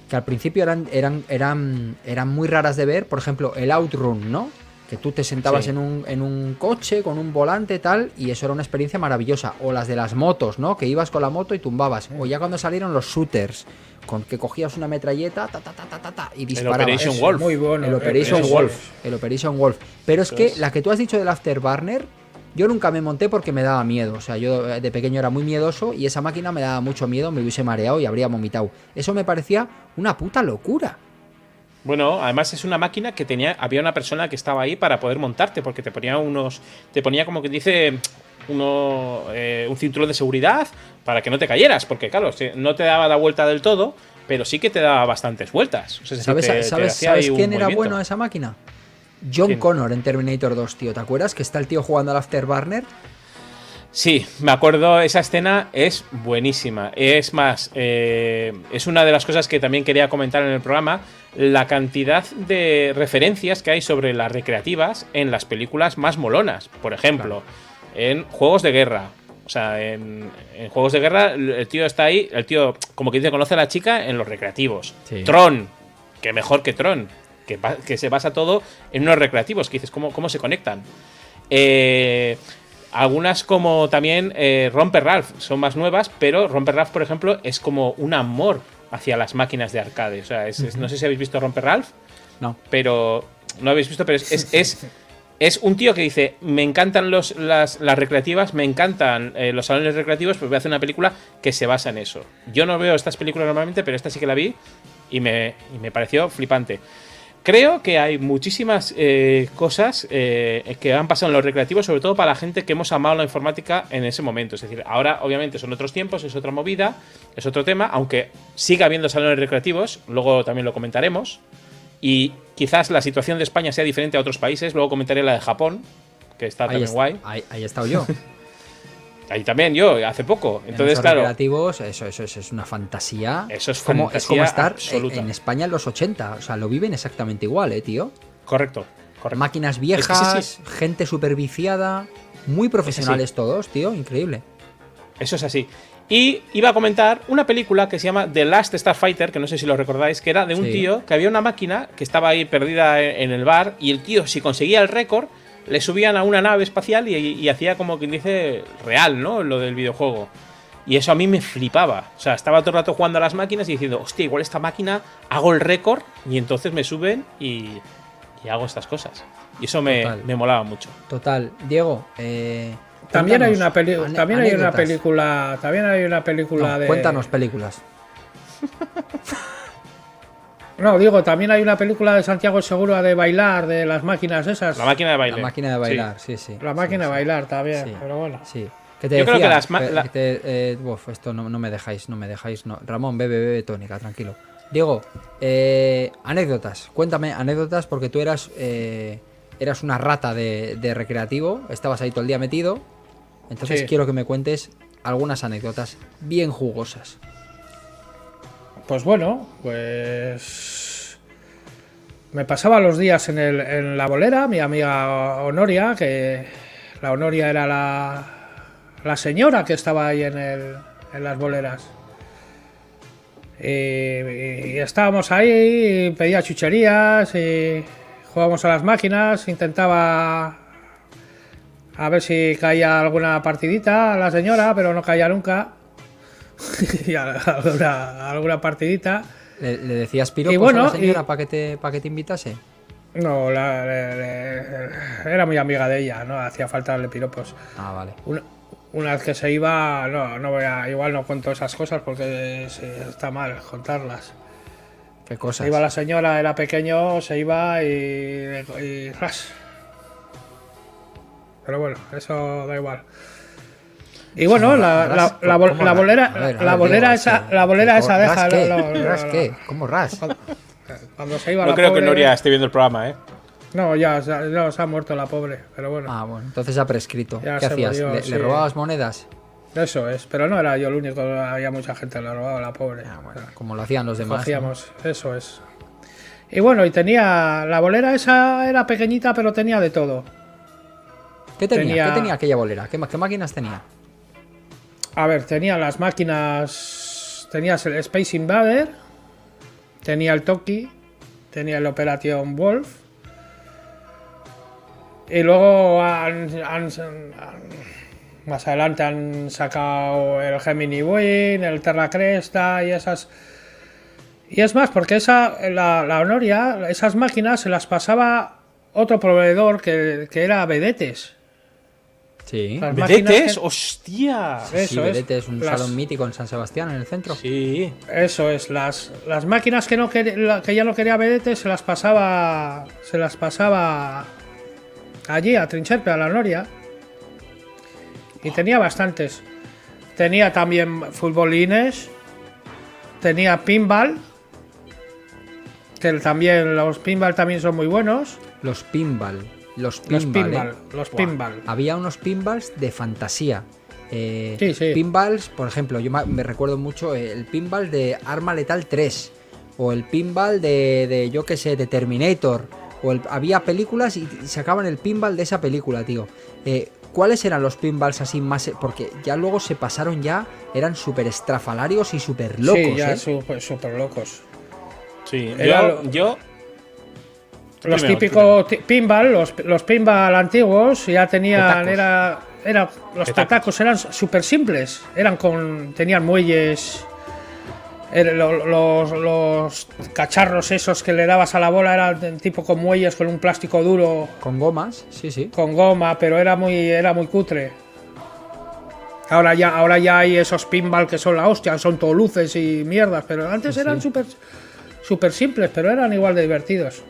Que al principio eran, eran, eran, eran muy raras de ver. Por ejemplo, el Outrun, ¿no? Que tú te sentabas Sí. en, un, en un coche con un volante tal, y eso era una experiencia maravillosa. O las de las motos, ¿no? Que ibas con la moto y tumbabas. O ya cuando salieron los shooters, con que cogías una metralleta ta, ta, ta, ta, ta, ta, y disparabas. Operation Es Wolf. Muy bueno. El Operation Eso Wolf. El Operation Wolf. Pero es que la que tú has dicho del Afterburner, yo nunca me monté porque me daba miedo. O sea, yo eh, de pequeño era muy miedoso y esa máquina me daba mucho miedo, me hubiese mareado y habría vomitado. Eso me parecía una puta locura. Bueno, además es una máquina que tenía, había una persona que estaba ahí para poder montarte, porque te ponía unos, te ponía como que dice uno, eh, un cinturón de seguridad para que no te cayeras, porque claro, no te daba la vuelta del todo, pero sí que te daba bastantes vueltas. O sea, ¿Sabes, te- sabes- sabes quién era bueno esa máquina? John ¿Quién? Connor en Terminator 2, tío. ¿Te acuerdas que está el tío jugando al Afterburner? Sí, me acuerdo, esa escena es buenísima. Es más, eh, es una de las cosas que también quería comentar en el programa, la cantidad de referencias que hay sobre las recreativas en las películas más molonas. Por ejemplo, en juegos de guerra. O sea, en, en juegos de guerra el tío está ahí, el tío como que dice conoce a la chica en los recreativos. Sí. Tron, que mejor que Tron, que se basa todo en unos recreativos, que dices, ¿cómo, cómo se conectan? Eh, algunas como también eh, Romper Ralph son más nuevas, pero Romper Ralph, por ejemplo, es como un amor hacia las máquinas de arcade. O sea, es- es- no sé si habéis visto Romper Ralph, No. pero no habéis visto, pero es, es, es, es un tío que dice, me encantan los, las, las recreativas, me encantan eh, los salones recreativos, pues voy a hacer una película que se basa en eso. Yo no veo estas películas normalmente, pero esta sí que la vi y me, y me pareció flipante. Creo que hay muchísimas eh, cosas eh, que han pasado en los recreativos, sobre todo para la gente que hemos amado la informática en ese momento. Es decir, ahora obviamente son otros tiempos, es otra movida, es otro tema, aunque siga habiendo salones recreativos, luego también lo comentaremos. Y quizás la situación de España sea diferente a otros países, luego comentaré la de Japón, que está Ahí, también guay. ahí, ahí he estado yo. [LAUGHS] Ahí también yo, hace poco. En Entonces, claro, recreativos, eso, eso, eso es una fantasía. Eso es como, es como estar absoluta. en, España en los 80. O sea, lo viven exactamente igual, eh, tío. correcto, correcto. Máquinas Es que sí, viejas, sí. gente super viciada, muy profesionales todos, tío, increíble. Eso es así. Y iba a comentar una película que se llama The Last Starfighter, que no sé si lo recordáis, que era de un Sí. tío que había una máquina que estaba ahí perdida en el bar y el tío, si conseguía el récord, le subían a una nave espacial y, y hacía como quien dice real, ¿no? Lo del videojuego. Y eso a mí me flipaba. O sea, estaba todo el rato jugando a las máquinas y diciendo, hostia, igual esta máquina hago el récord y entonces me suben y, y hago estas cosas. Y eso me, me molaba mucho. Total. Diego, eh, También hay una peli ane- también hay una película, también hay una película No, de Cuéntanos películas. [LAUGHS] No, digo, también hay una película de Santiago Segura de bailar de las máquinas esas. La máquina de baile. La máquina de bailar, sí, sí. La sí, máquina de sí. bailar también, Sí. pero bueno. Sí. Te Yo creo que las que- la- que te- eh, uf, esto no, no me dejáis, no me dejáis. No. Ramón, bebe, bebe tónica, tranquilo. Diego, eh, anécdotas. Cuéntame anécdotas porque tú eras, eh, eras una rata de, de recreativo, estabas ahí todo el día metido. Entonces Sí. quiero que me cuentes algunas anécdotas bien jugosas. Pues bueno, pues me pasaba los días en, el, en la bolera, mi amiga Honoria, que la Honoria era la, la señora que estaba ahí en, el, en las boleras. Y, estábamos ahí, y pedía chucherías, y jugábamos a las máquinas, intentaba a ver si caía alguna partidita la señora, pero no caía nunca. [LAUGHS] y alguna, alguna partidita. ¿Le, le decías piropos bueno, a la señora y- para que, te, para que te invitase? No, la- le- le- era muy amiga de ella, no hacía falta darle piropos. Ah, vale. Una, una vez que se iba, no, no voy a, igual no cuento esas cosas porque se- está mal contarlas. Qué cosas. Se iba la señora, era pequeño, se iba y, y ras. Pero bueno, eso da igual. Y bueno, la, la, bolera, la esa, la bolera esa, ¿ras deja. ¿Ras qué? ¿Cómo ras? Cuando se iba No la creo que Noria esté viendo el programa, ¿eh? No, ya, ya, se ha muerto la pobre, pero bueno. Ah, bueno, entonces ha prescrito. Ya ¿Qué hacías? murió, ¿Le, sí. le robabas monedas? Eso es, pero no era yo el único, había mucha gente que le robaba la pobre. Ah, bueno, O sea, como lo hacían los demás. ¿no? cogíamos, eso es. Y bueno, y tenía. La bolera esa era pequeñita, pero tenía de todo. ¿Qué tenía? Tenía- ¿Qué tenía aquella bolera? ¿Qué, qué máquinas tenía? A ver, tenía las máquinas. Tenías el Space Invader, tenía el Toki, tenía el Operation Wolf. Y luego han- más adelante han sacado el Gemini Wing, el Terra Cresta y esas. Y es más, porque esa, la, la Honoria, esas máquinas se las pasaba otro proveedor que, que era Vedetes. Sí. ¿Vedetes? que- ¡Hostia! Sí. Sí, eso es. Vedete es un Las- salón mítico en San Sebastián, en el centro. Sí. Eso es, las, las máquinas que no quer- que ya no quería Vedete se las pasaba se las pasaba allí a Trincherpe, a la Noria. Y tenía bastantes. Tenía también futbolines, tenía pinball, que también los pinball también son muy buenos. Los pinball. Los pinball. Los ¿eh? pinball, los pinball. Había unos pinballs de fantasía. Eh, Sí, sí. Pinballs, por ejemplo, yo me recuerdo mucho eh, el pinball de Arma Letal 3. O el pinball de, de, yo que sé, de Terminator. O el- había películas y, sacaban el pinball de esa película, tío. Eh, ¿Cuáles eran los pinballs así más...? Porque ya luego se pasaron ya, eran súper estrafalarios y súper locos, sí, ya ¿eh? súper súper locos. Sí. Era Yo, lo- yo. Los Primero, típicos pinball, los, los pinball antiguos ya tenían, era, era, los petacos eran súper simples, eran con, tenían muelles, los, los cacharros esos que le dabas a la bola eran tipo con muelles, con un plástico duro, Con gomas, sí, sí. con goma, pero era muy, era muy cutre. Ahora ya, ahora ya hay esos pinball que son la hostia, son todo luces y mierdas, pero antes eran súper súper simples, pero eran igual de divertidos.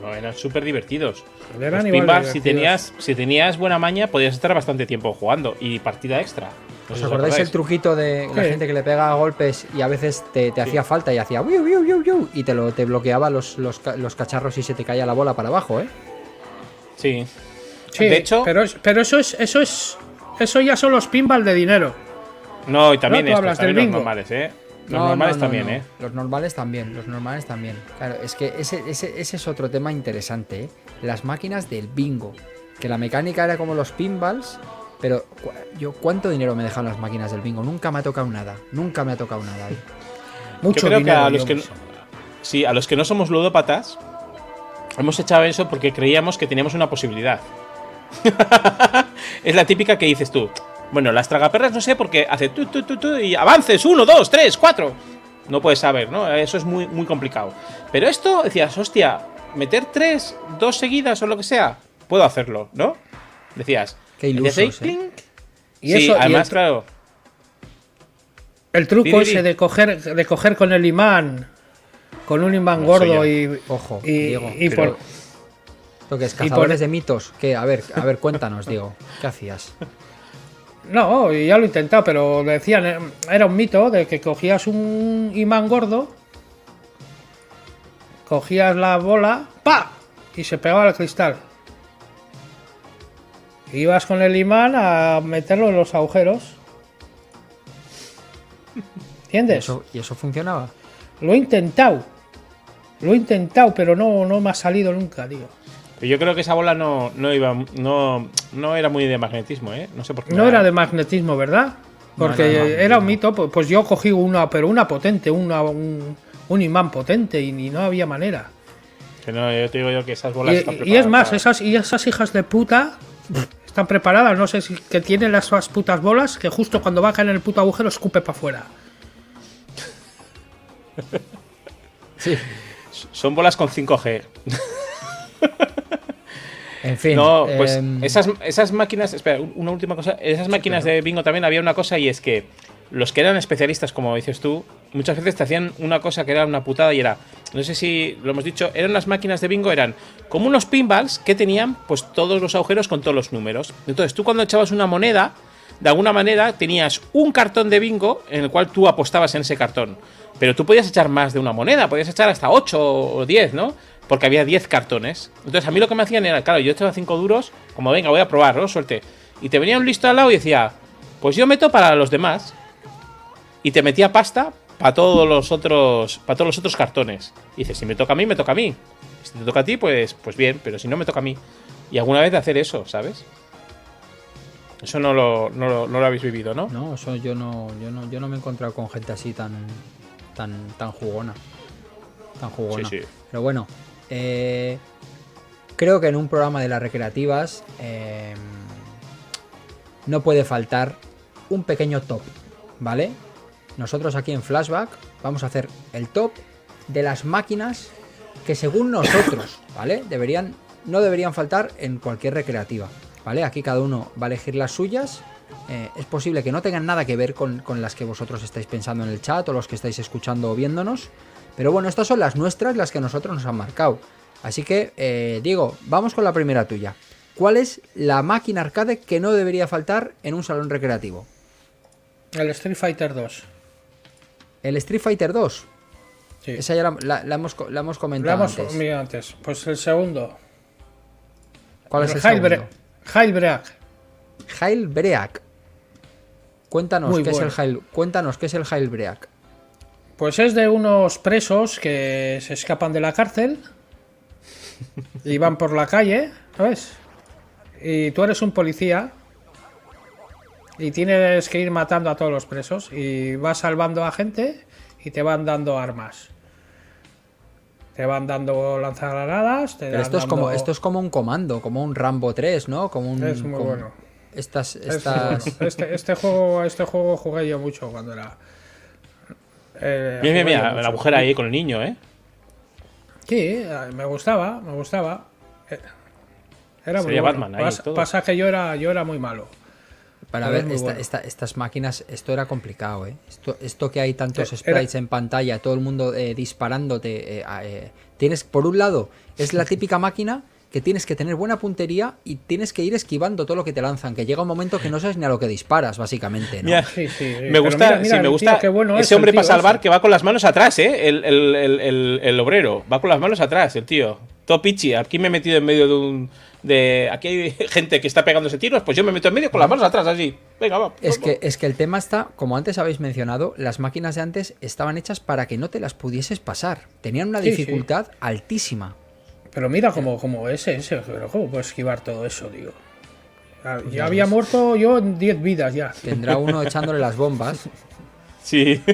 No, no, eran súper divertidos. Eran Los pinball, si tenías, si tenías buena maña, podías estar bastante tiempo jugando. Y partida extra. No ¿Os acordáis el truquito de la Sí. gente que le pega golpes y a veces te, te hacía falta y hacía "Wiu, wiu, wiu, wiu", y te lo te bloqueaba los, los, los cacharros y se te caía la bola para abajo, ¿eh? Sí. Sí, de hecho, pero, pero eso es, eso es, eso ya son los pinball de dinero. no, y también No, estos, hablas también los normales, ¿eh? Los No, normales no, no, también. ¿eh? Los normales también, los normales también. Claro, es que ese, ese, ese es otro tema interesante, ¿eh? Las máquinas del bingo. Que la mecánica era como los pinballs Pero yo, ¿cuánto dinero me dejan las máquinas del bingo? Nunca me ha tocado nada. Nunca me ha tocado nada ahí. Mucho Yo creo dinero. que a los que, no- sí, a los que no somos ludópatas, hemos echado eso porque creíamos que teníamos una posibilidad. [LAUGHS] es la típica que dices tú. Bueno, las tragaperras no sé porque hace tu, tu, tu, tu y avances, uno, dos, tres, cuatro. No puedes saber, ¿no? Eso es muy, muy complicado. Pero esto, decías, hostia, meter tres, dos seguidas o lo que sea, puedo hacerlo, ¿no? Decías. Qué decías ilusos, ¿eh? clink. Y sí, eso- y además, el- claro. El truco ese de coger, de coger con el imán, con un imán No, gordo y, Ojo, y, Diego, y pero- por, ¿Esto que es y por- cazadores de mitos? ¿Qué? A ver, a ver, cuéntanos, Diego. ¿Qué hacías? No, y ya lo he intentado, pero decían, eh, era un mito de que cogías un imán gordo, cogías la bola, ¡pa! y se pegaba al cristal. Ibas con el imán a meterlo en los agujeros. ¿Y ¿Entiendes? eso, ¿Y eso funcionaba? Lo he intentado. Lo he intentado, pero no, no me ha salido nunca, tío. Yo creo que esa bola no, no iba, no, no era muy de magnetismo, ¿eh? No sé por qué. No era de magnetismo, ¿verdad? Porque No, no, no, era un mito, pues, pues yo cogí una, pero una potente, una, un, un imán potente y, y no había manera. Que no, yo te digo yo que esas bolas están Y, y es preparadas más, para- esas, y esas hijas de puta están preparadas, no sé si que tienen las esas putas bolas que justo cuando va a caer en el puto agujero escupe para afuera. [LAUGHS] Sí. Son bolas con 5G. [LAUGHS] En fin. No, pues em, esas, esas máquinas. Espera, un- una última cosa. Esas máquinas de bingo también había una cosa y es que los que eran especialistas, como dices tú, muchas veces te hacían una cosa que era una putada y era. No sé si lo hemos dicho, eran las máquinas de bingo, eran como unos pinballs que tenían pues todos los agujeros con todos los números. Entonces tú cuando echabas una moneda, de alguna manera tenías un cartón de bingo en el cual tú apostabas en ese cartón. Pero tú podías echar más de una moneda, podías echar hasta 8 o 10, ¿no? Porque había 10 cartones. Entonces a mí lo que me hacían era, claro, yo echaba 5 duros, como venga, voy a probar, ¿no? Suerte. Y te venía un listo al lado y decía, pues yo meto para los demás. Y te metía pasta para todos los otros para todos los otros cartones. Y dices, si me toca a mí, me toca a mí. Si te toca a ti, pues, pues bien, pero si no, me toca a mí. Y alguna vez de hacer eso, ¿sabes? Eso no lo, no lo, no lo habéis vivido, ¿no? No, eso yo no, yo no, yo no me he encontrado con gente así tan, tan, tan jugona, tan jugona. Sí, sí. Pero bueno, eh, creo que en un programa de las recreativas eh, no puede faltar un pequeño top, ¿vale? Nosotros aquí en Flashback vamos a hacer el top de las máquinas que según nosotros, [COUGHS] ¿vale? Deberían, no deberían faltar en cualquier recreativa, ¿vale? Aquí cada uno va a elegir las suyas. Eh, es posible que no tengan nada que ver con, con las que vosotros estáis pensando en el chat o los que estáis escuchando o viéndonos. Pero bueno, estas son las nuestras, las que a nosotros nos han marcado. Así que, eh, Diego, vamos con la primera tuya. ¿Cuál es la máquina arcade que no debería faltar en un salón recreativo? El Street Fighter 2. El Street Fighter 2. Sí. Esa ya la, la- la hemos, la hemos comentado hemos antes. antes. Pues el segundo. ¿Cuál es el Jailbre- segundo? Jailbreak. Jailbreak. Cuéntanos Muy qué es el. Jail, cuéntanos qué es el Jailbreak. Pues es de unos presos que se escapan de la cárcel y van por la calle, ¿sabes? Y tú eres un policía y tienes que ir matando a todos los presos y vas salvando a gente y te van dando armas. Te van dando lanzagranadas, te Pero dan esto es como esto es como un comando, como un Rambo 3, ¿no? Como un Es muy como- bueno. Estas Es muy estas bueno. Este, este juego este juego jugué yo mucho cuando era... eh, Mira, mira, mucho. la mujer ahí con el niño, ¿eh? Sí, eh, me gustaba, me gustaba. Eh, Era muy Sería bueno. Batman ahí Pasa, todo. pasa que yo era, yo era muy malo. Para ver esta- bueno. esta- estas máquinas, esto era complicado, ¿eh? Esto, esto que hay tantos Eh, era- sprites en pantalla, todo el mundo eh, disparándote. eh, eh, tienes, por un lado, es la [LAUGHS] típica máquina que tienes que tener buena puntería y tienes que ir esquivando todo lo que te lanzan, que llega un momento que no sabes ni a lo que disparas, básicamente, ¿no? Mira, Sí, sí, sí. me gusta, mira, mira sí, me gusta tío, qué bueno es ese hombre para salvar ese. que va con las manos atrás, ¿eh? El, el- el- el- el obrero, va con las manos atrás, el tío. Todo pichi, aquí me he metido en medio de un... De, aquí hay [LAUGHS] gente que está pegándose tiros, pues yo me meto en medio con las manos atrás, así. Venga, va. Es que, es que el tema está, como antes habéis mencionado, las máquinas de antes estaban hechas para que no te las pudieses pasar. Tenían una Sí, sí. dificultad altísima. Pero mira cómo, cómo ese, ese, pero cómo puedo esquivar todo eso, digo. Ya había muerto yo en 10 vidas ya. Tendrá uno echándole las bombas. [LAUGHS] Sí. [LAUGHS]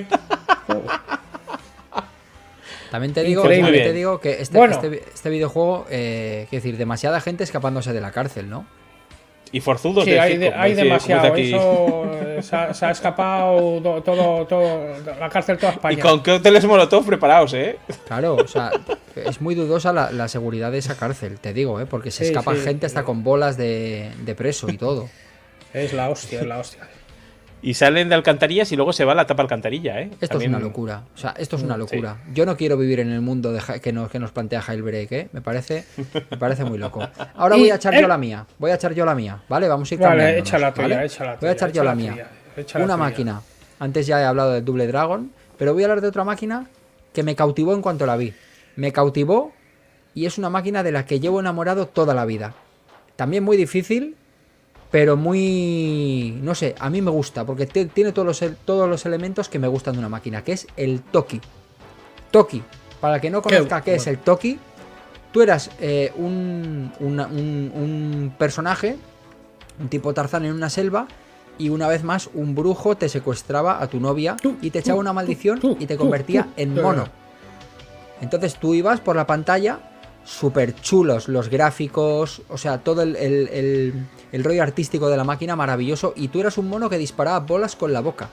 También te digo, también te digo que este, Bueno. este, este videojuego, eh, quiero decir, demasiada gente escapándose de la cárcel, ¿no? Y forzudos Sí, de hay, circo, de- como hay dice- demasiado. aquí. Eso se ha, se ha escapado do- todo, todo, la cárcel toda Y España. con cócteles molotov preparados, ¿eh? Claro, o sea, es muy dudosa la, la seguridad de esa cárcel, te digo, ¿eh? Porque se Sí, escapa sí, gente hasta con bolas de, de preso y todo. Es la hostia, es la hostia. Y salen de alcantarillas y luego se va a la tapa alcantarilla, ¿eh? Esto También- es una locura. O sea, esto es una Sí. locura. Yo no quiero vivir en el mundo de que, nos, que nos plantea Jailbreak, ¿eh? Me parece, me parece muy loco. Ahora [LAUGHS] voy a echar yo la mía. Voy a echar yo la mía, ¿vale? Vamos a ir Vale, cambiándonos, echa la tuya, ¿vale? echa la Voy a tuya, echar yo la mía. tuya, Una tuya. máquina. Antes ya he hablado del Double Dragon, pero voy a hablar de otra máquina que me cautivó en cuanto la vi. Me cautivó y es una máquina de la que llevo enamorado toda la vida. También muy difícil, pero muy... no sé, a mí me gusta, porque tiene todos los, todos los elementos que me gustan de una máquina, que es el Toki. Toki, para el que no conozca qué, es bueno. el Toki, tú eras eh, un, una- un- un personaje, un tipo Tarzán en una selva, y una vez más un brujo te secuestraba a tu novia y te echaba una maldición y te convertía en mono. Entonces tú ibas por la pantalla, súper chulos los gráficos, o sea, todo el, el- el- el rollo artístico de la máquina maravilloso, y tú eras un mono que disparaba bolas con la boca.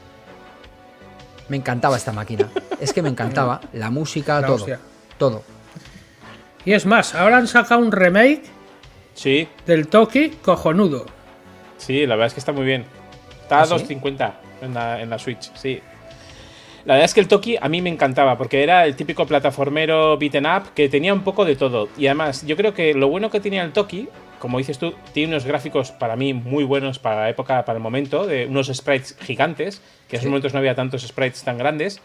Me encantaba esta máquina. [LAUGHS] Es que me encantaba. La música, La todo. hostia. Todo. Y es más, ahora han sacado un remake Sí, del Toki cojonudo. sí, la verdad es que está muy bien. Está ¿Ah, a sí? 2.50 en la, en la Switch, sí. La verdad es que el Toki a mí me encantaba porque era el típico plataformero beaten up que tenía un poco de todo. Y además, yo creo que lo bueno que tenía el Toki, como dices tú, tiene unos gráficos para mí muy buenos para la época, para el momento, de unos sprites gigantes, que en esos momentos no había tantos sprites tan grandes.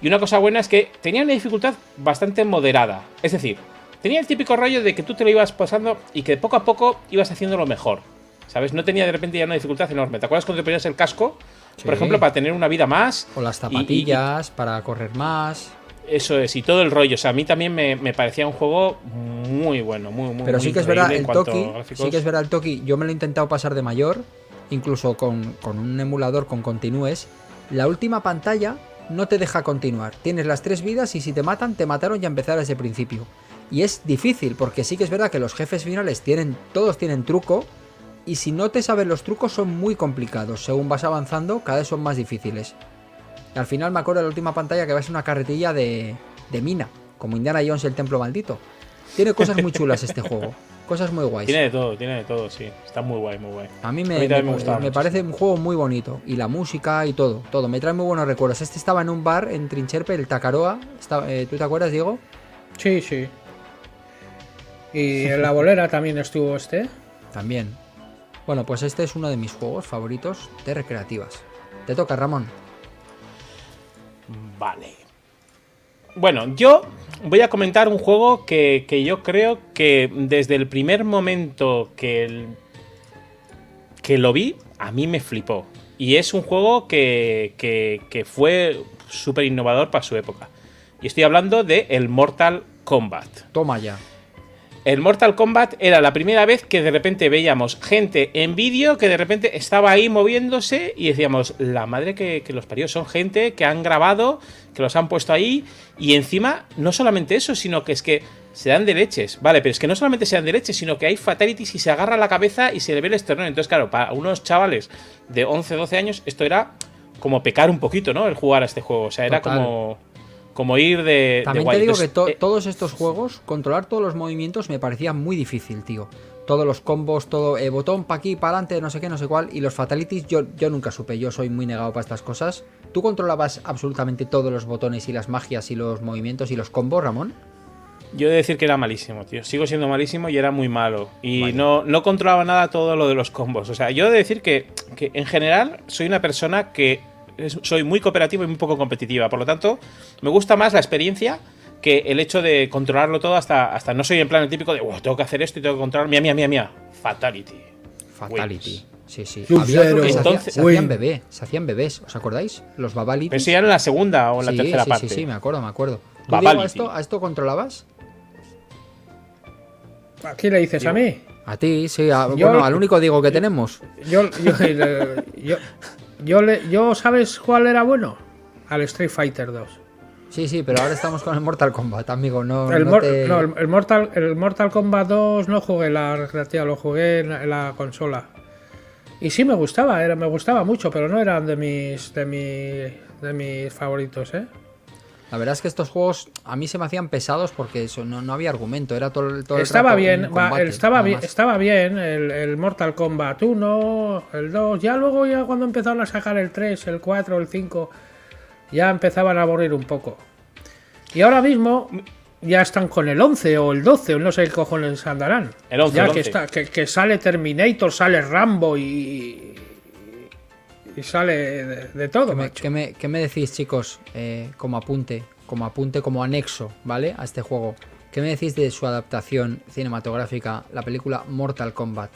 Y una cosa buena es que tenía una dificultad bastante moderada. Es decir, tenía el típico rollo de que tú te lo ibas pasando y que poco a poco ibas haciéndolo mejor. ¿Sabes? No tenía de repente ya una dificultad enorme. ¿Te acuerdas cuando te ponías el casco? Por ejemplo, para tener una vida más. O las y- y- zapatillas para correr más. eso es, y todo el rollo. O sea, a mí también me, me parecía un juego muy bueno, muy, muy Pero muy sí que es verdad, el Toki, sí que es verdad el Toki, yo me lo he intentado pasar de mayor, incluso con, con un emulador con continúes. La última pantalla no te deja continuar. Tienes las tres vidas y si te matan, te mataron y a empezar desde el principio. Y es difícil, porque sí que es verdad que los jefes finales tienen, todos tienen truco, y si no te sabes los trucos son muy complicados. Según vas avanzando, cada vez son más difíciles. Y al final me acuerdo de la última pantalla que en una carretilla de, de mina, como Indiana Jones y el Templo Maldito. Tiene cosas muy chulas este [LAUGHS] juego, cosas muy guays. Tiene de todo, tiene de todo, sí. Está muy guay, muy guay. A mí me, A mí también me- me me mucho, parece un juego muy bonito. Y la música y todo, todo. Me trae muy buenos recuerdos. Este estaba en un bar en Trincherpe, el Takaroa. Estaba- eh, ¿Tú te acuerdas, Diego? Sí, sí. Y en la bolera también estuvo este. También. Bueno, pues este es uno de mis juegos favoritos de recreativas. Te toca, Ramón. Vale. Bueno, yo voy a comentar un juego que, que yo creo que desde el primer momento que, el- que lo vi, a mí me flipó. Y es un juego que, que- que fue súper innovador para su época. Y estoy hablando de el Mortal Kombat. Toma ya. El Mortal Kombat era la primera vez que de repente veíamos gente en vídeo que de repente estaba ahí moviéndose y decíamos, la madre que, que los parió, son gente que han grabado, que los han puesto ahí y encima no solamente eso, sino que es que se dan de leches, vale, pero es que no solamente se dan de leches, sino que hay fatalities y se agarra la cabeza y se le ve el esternón. Entonces, claro, para unos chavales de 11, 12 años, esto era como pecar un poquito, ¿no? El jugar a este juego, o sea, era Total. como, como ir de... de También guay. te digo Entonces, que to- eh, todos estos juegos, controlar todos los movimientos me parecía muy difícil, tío. Todos los combos, todo, eh, botón para aquí, para adelante, no sé qué, no sé cuál. Y los fatalities yo, yo nunca supe, yo soy muy negado para estas cosas. ¿Tú controlabas absolutamente todos los botones y las magias y los movimientos y los combos, Ramón? Yo he de decir que era malísimo, tío. Sigo siendo malísimo y era muy malo. Y no, no controlaba nada todo lo de los combos. O sea, yo he de decir que, que en general soy una persona que soy muy cooperativo y muy poco competitiva. Por lo tanto, me gusta más la experiencia que el hecho de controlarlo todo hasta, hasta no soy en plan el típico de, "Wow, tengo que hacer esto y tengo que controlar. Mía, mía, mía, mía. Fatality. Fatality. Wins. Sí, sí. Sub Había otro Zero. que se, hacía- Entonces- se hacían bebé, se hacían bebés, ¿os acordáis? Los babalities. Pero si ya en la segunda o en la sí, tercera sí, parte. sí, sí, me acuerdo, me acuerdo. ¿Tú, Diego, Babality. a esto, a esto controlabas? ¿A quién le dices a mí? A ti, sí. a- Yo- bueno, al único digo que tenemos. Yo, yo, [LAUGHS] yo, yo, le- yo, ¿sabes cuál era bueno? Al Street Fighter 2. Sí, sí, pero ahora estamos con el Mortal Kombat, amigo. No, El, no te- no, el, el Mortal, el Mortal Kombat 2 no jugué en la recreativa, lo jugué en la, en la consola. Y sí me gustaba, era, me gustaba mucho, pero no eran de mis, de mi- de mis favoritos, ¿eh? La verdad es que estos juegos a mí se me hacían pesados porque eso, no, no había argumento, era todo, el- todo el Estaba rato bien, va, combate, estaba, bien estaba bien el, el Mortal Kombat 1, el 2, ya luego ya cuando empezaron a sacar el 3, el 4, el 5, ya empezaban a aburrir un poco. Y ahora mismo ya están con el 11 o el 12, o no sé qué cojones andarán. El 11, ya el que, 11. está, que, que sale Terminator, sale Rambo y, y sale de, de todo. ¿Qué me, macho. qué me- qué me decís, chicos, eh, como apunte, como apunte, como anexo, ¿vale? A este juego. ¿Qué me decís de su adaptación cinematográfica, la película Mortal Kombat?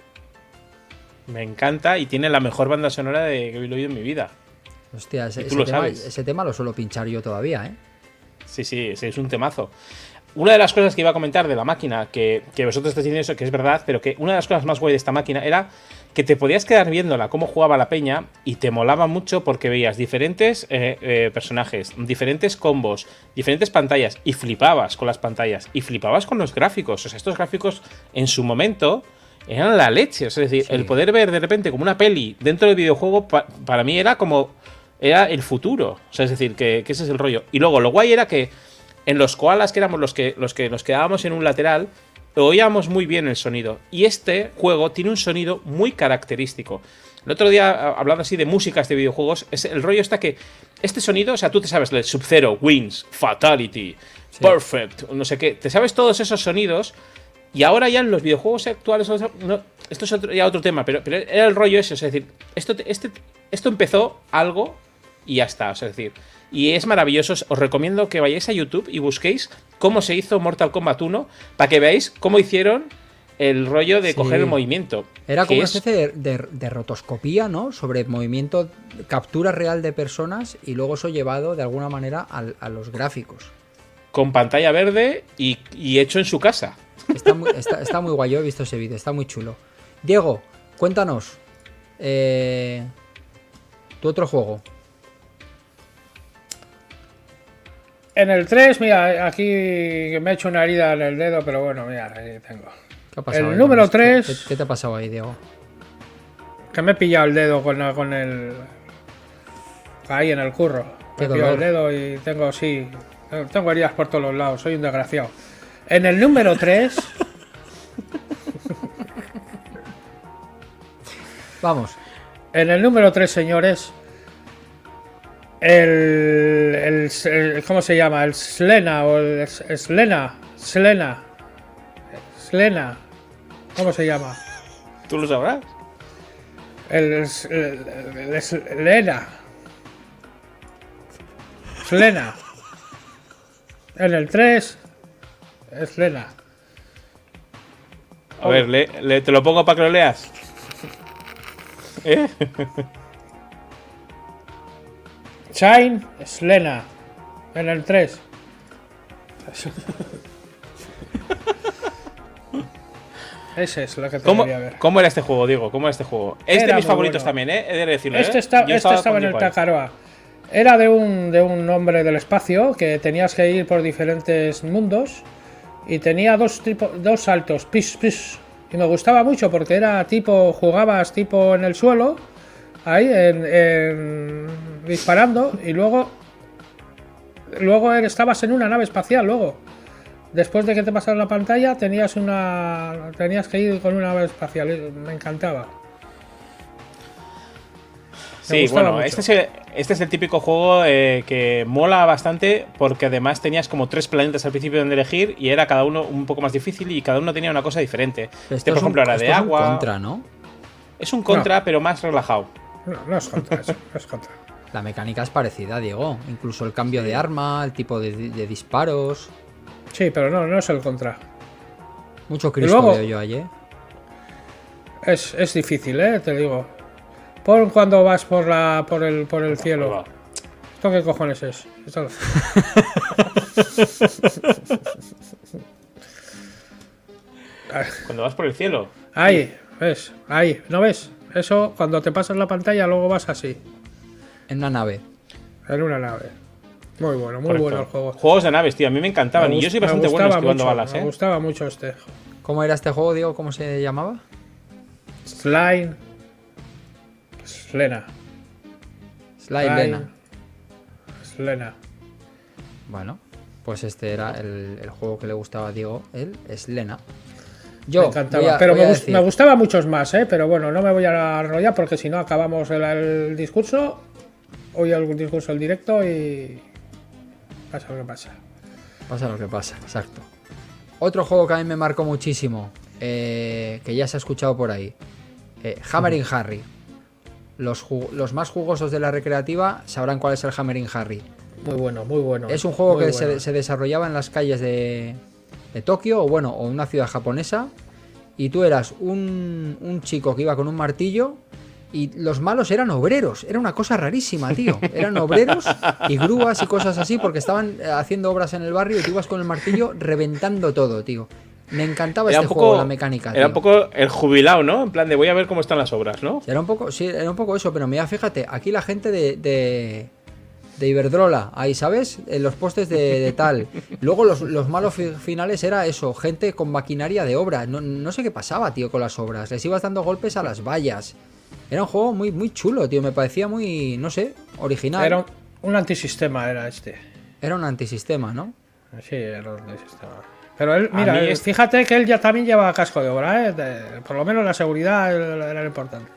Me encanta y tiene la mejor banda sonora de que he oído en mi vida. Hostia, ese, tema, ese tema lo suelo pinchar yo todavía, ¿eh? Sí, sí, sí, es un temazo. Una de las cosas que iba a comentar de la máquina, que, que vosotros estáis diciendo eso, que es verdad, pero que una de las cosas más guay de esta máquina era que te podías quedar viéndola, cómo jugaba la peña, y te molaba mucho porque veías diferentes eh, eh, personajes, diferentes combos, diferentes pantallas, y flipabas con las pantallas, y flipabas con los gráficos. O sea, estos gráficos en su momento eran la leche. O sea, es decir, Sí. el poder ver de repente como una peli dentro del videojuego, pa- para mí era como. Era el futuro. O sea, es decir, que, que ese es el rollo. Y luego, lo guay era que en los koalas, que éramos los que, los que nos quedábamos en un lateral, oíamos muy bien el sonido. Y este juego tiene un sonido muy característico. El otro día, a- hablando así de músicas de videojuegos, es el rollo está que este sonido, o sea, tú te sabes el Sub-Zero, Wins, Fatality, Perfect, no sé qué, te sabes todos esos sonidos. Y ahora ya en los videojuegos actuales, no, esto es otro- ya otro tema, pero, pero era el rollo ese, es decir, esto, te- este, esto empezó algo y ya está, es decir, y es maravilloso, os recomiendo que vayáis a YouTube y busquéis cómo se hizo Mortal Kombat 1 para que veáis cómo hicieron el rollo de Sí. coger el movimiento. Era como una es- especie de, de- de rotoscopía, ¿no? Sobre movimiento, captura real de personas y luego eso llevado de alguna manera a los gráficos. con pantalla verde y, y hecho en su casa. Está muy, [LAUGHS] está, está muy guay, yo he visto ese vídeo, está muy chulo. Diego, cuéntanos. eh, tu otro juego. En el 3, mira, aquí me he hecho una herida en el dedo, pero bueno, mira, ahí tengo. ¿Qué ha pasado El ahí, número Luis? ¿Qué- tres. ¿Qué, qué te ha pasado ahí, Diego? Que me he pillado el dedo con, la- con el. Ahí en el curro. Me he pillado el dedo y tengo, sí. Tengo heridas por todos los lados, soy un desgraciado. En el número 3. [LAUGHS] [LAUGHS] Vamos. En el número 3, señores. El, el, el- ¿Cómo se llama? El Slena o el Slena. Slena. Slena. ¿Cómo se llama? ¿Tú lo sabrás? El, el, el- el Slena. Slena. En el 3. Slena. A ver, le- le- te lo pongo para que lo leas. ¿Eh? [LAUGHS] Shine. Slena. En el 3. [LAUGHS] Ese es lo que ¿Cómo, debería ver. ¿Cómo era este juego, Diego? ¿Cómo era este juego? Es Era de mis favoritos bueno. también, ¿eh? He de decirlo, Este, ¿eh? está- este estaba en el. Takaroa. Era de un, de un hombre del espacio que tenías que ir por diferentes mundos y tenía dos, tipo, dos saltos, pis, pis. Y me gustaba mucho porque era tipo, jugabas tipo en el suelo, ahí, en, en- disparando, y luego, luego estabas en una nave espacial, luego. Después de que te pasaron la pantalla, tenías una tenías que ir con una nave espacial. Me encantaba. Sí, bueno, mucho. este es, el, este es el típico juego eh, que mola bastante porque además tenías como tres planetas al principio donde elegir y era cada uno un poco más difícil y cada uno tenía una cosa diferente. Este, por un- ejemplo, era de es un agua. contra, ¿no? Es un contra, pero más relajado. No, no es contra eso, no es contra. La mecánica es parecida, Diego. Incluso el cambio de arma, el tipo de, de disparos. Sí, pero no, no es el contra. Mucho Cristo luego- veo yo ahí, ¿eh? Es, es difícil, ¿eh? Te digo. Pon cuando vas por la por el por el cielo. ¿Esto qué cojones es? Esto- [LAUGHS] Cuando vas por el cielo. Ahí, ves, ahí, ¿no ves? Eso, cuando te pasas la pantalla, luego vas así, En una nave. en una nave. Muy bueno, muy Correcto. bueno el juego. Juegos de naves, tío. A mí me encantaban. Me y yo soy me bastante bueno esquivando mucho, balas, Me ¿eh? gustaba mucho este. ¿Cómo era este juego, Diego? ¿Cómo se llamaba? Slime. Slena. Slide Lena. Slena. Bueno, pues este era el, el juego que le gustaba a Diego, el Slena. Me Yo encantaba. voy a- pero me, gust- me gustaba muchos más, ¿eh? Pero bueno, no me voy a enrollar porque si no acabamos el, el discurso. Hoy algún discurso el directo y. Pasa lo que pasa. Pasa lo que pasa, exacto. Otro juego que a mí me marcó muchísimo, eh, que ya se ha escuchado por ahí, eh, Hammering Harry. Los, los más jugosos de la recreativa sabrán cuál es el Hammering Harry. Muy bueno, muy bueno. Es un juego que se desarrollaba en las calles de, de Tokio, o bueno, o una ciudad japonesa, y tú eras un, un chico que iba con un martillo, y los malos eran obreros. Era una cosa rarísima, tío. [LAUGHS] Eran obreros y grúas y cosas así, porque estaban eh, haciendo obras en el barrio y tú ibas con el martillo reventando todo, tío. Me encantaba Era este un juego, poco, la mecánica. era un poco el jubilado, ¿no? En plan de voy a ver cómo están las obras, ¿no? Era un poco, sí, era un poco eso, pero mira, fíjate, aquí la gente de, de, de Iberdrola, ahí, ¿sabes? En los postes de, de tal. Luego los, los malos fi- finales era eso, gente con maquinaria de obra. No, no sé qué pasaba, tío, con las obras. Les ibas dando golpes a las vallas. Era un juego muy, muy chulo, tío. Me parecía muy, no sé, original. Era un, un antisistema, era este. Era un antisistema, ¿no? Sí, era un antisistema. Pero él, mira, mí es- fíjate que él ya también lleva casco de obra, ¿eh? De- por lo menos la seguridad era era lo importante.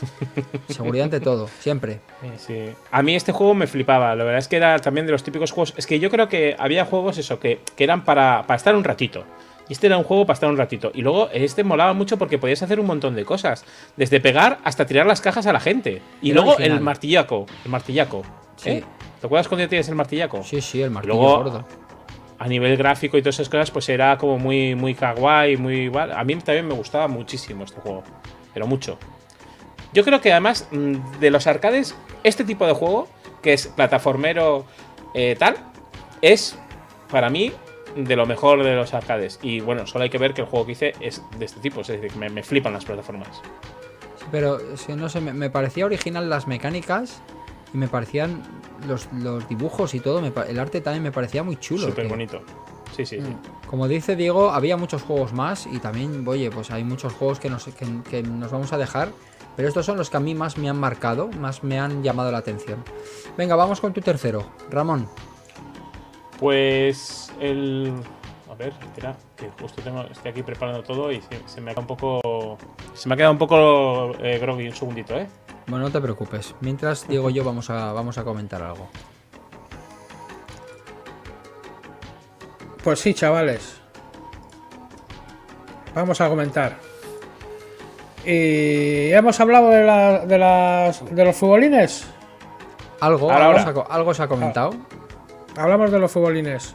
[LAUGHS] Seguridad ante todo, siempre. Sí. A mí este juego me flipaba. La verdad es que era también de los típicos juegos. Es que yo creo que había juegos eso, que, que eran para, para estar un ratito. Y este era un juego para estar un ratito. Y luego este molaba mucho porque podías hacer un montón de cosas. Desde pegar hasta tirar las cajas a la gente. Y Era luego original. el martillaco. El martillaco. Sí. ¿eh? ¿Te acuerdas cuando tienes el martillaco? Sí, sí, el martillo Luego- gordo. a nivel gráfico y todas esas cosas, pues era como muy, muy kawaii, muy igual. A mí también me gustaba muchísimo este juego, pero mucho. Yo creo que además mm, de los arcades, este tipo de juego, que es plataformero eh, tal, es para mí de lo mejor de los arcades. Y bueno, solo hay que ver que el juego que hice es de este tipo, es decir, me, me flipan las plataformas. Sí, Pero no sé, me, me parecía original las mecánicas y me parecían los, los dibujos y todo. me el arte también me parecía muy chulo. Súper bonito. Sí, sí, sí. Como dice Diego, había muchos juegos más y también, oye, pues hay muchos juegos que nos, que, que nos vamos a dejar. Pero estos son los que a mí más me han marcado, más me han llamado la atención. Venga, vamos con tu tercero, Ramón. Pues el. A ver, espera, que justo tengo, estoy aquí preparando todo y se, se me ha quedado un poco. Se me ha quedado un poco eh, groggy un segundito, ¿eh? Bueno, no te preocupes. Mientras Diego y yo vamos a, vamos a comentar algo. Pues sí, chavales. Vamos a comentar. Y hemos hablado de, la- de, las, de los futbolines. Algo, algo, se ha, co- algo se ha comentado. Hablamos de los futbolines.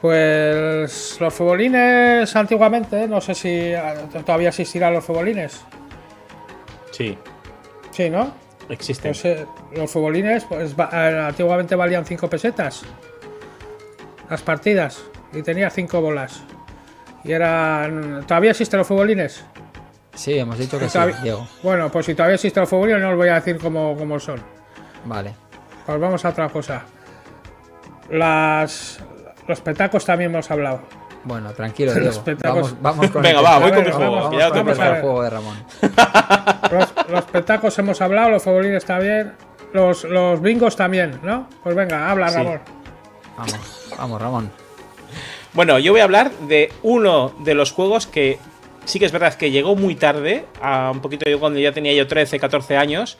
Pues los futbolines antiguamente, no sé si eh, todavía existirán los futbolines. Sí, Sí, ¿no? existen. Pues, eh, los futbolines, pues eh, antiguamente valían 5 pesetas. Las partidas. Y tenía 5 bolas. Y eran. ¿Todavía existen los futbolines? Sí, hemos dicho que sí, Diego. Bueno, pues si todavía existen los futbolines, no os voy a decir cómo, cómo son. Vale. Pues vamos a otra cosa. Las. Los petacos también hemos hablado. Bueno, tranquilo, [LAUGHS] Diego. espectáculos. Vamos, vamos con Venga, el va, voy con mi Vamos, juego. vamos, que ya lo tengo vamos Vamos ver. al juego de Ramón. [LAUGHS] [LAUGHS] Los, los petacos hemos hablado, los futbolines también. Los, los bingos también, ¿no? Pues venga, habla, Sí. Ramón. Vamos, vamos, Ramón. Bueno, yo voy a hablar de uno de los juegos que sí que es verdad que llegó muy tarde, a un poquito yo cuando ya tenía yo 13, 14 años,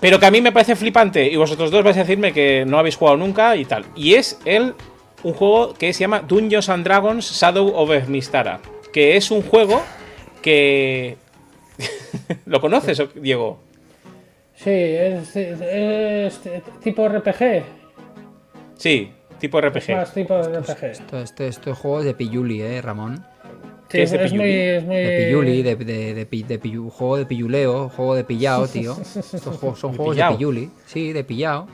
pero que a mí me parece flipante y vosotros dos vais a decirme que no habéis jugado nunca y tal. Y es el un juego que se llama Dungeons and Dragons Shadow of Mistara, que es un juego que [LAUGHS] ¿Lo conoces, Diego? Sí, es, es tipo RPG. Sí, tipo RPG. Más tipo RPG. Esto, esto, esto es juego de Pilluli, ¿eh, Ramón? Sí, ¿Qué es muy, Pilluli? es muy. De Pilluli, de, de, de, pi- de pillu- juego de pilluleo, juego de pillao, [LAUGHS] tío. Estos juegos son De juegos pillao. de Pilluli. Sí, de pillao.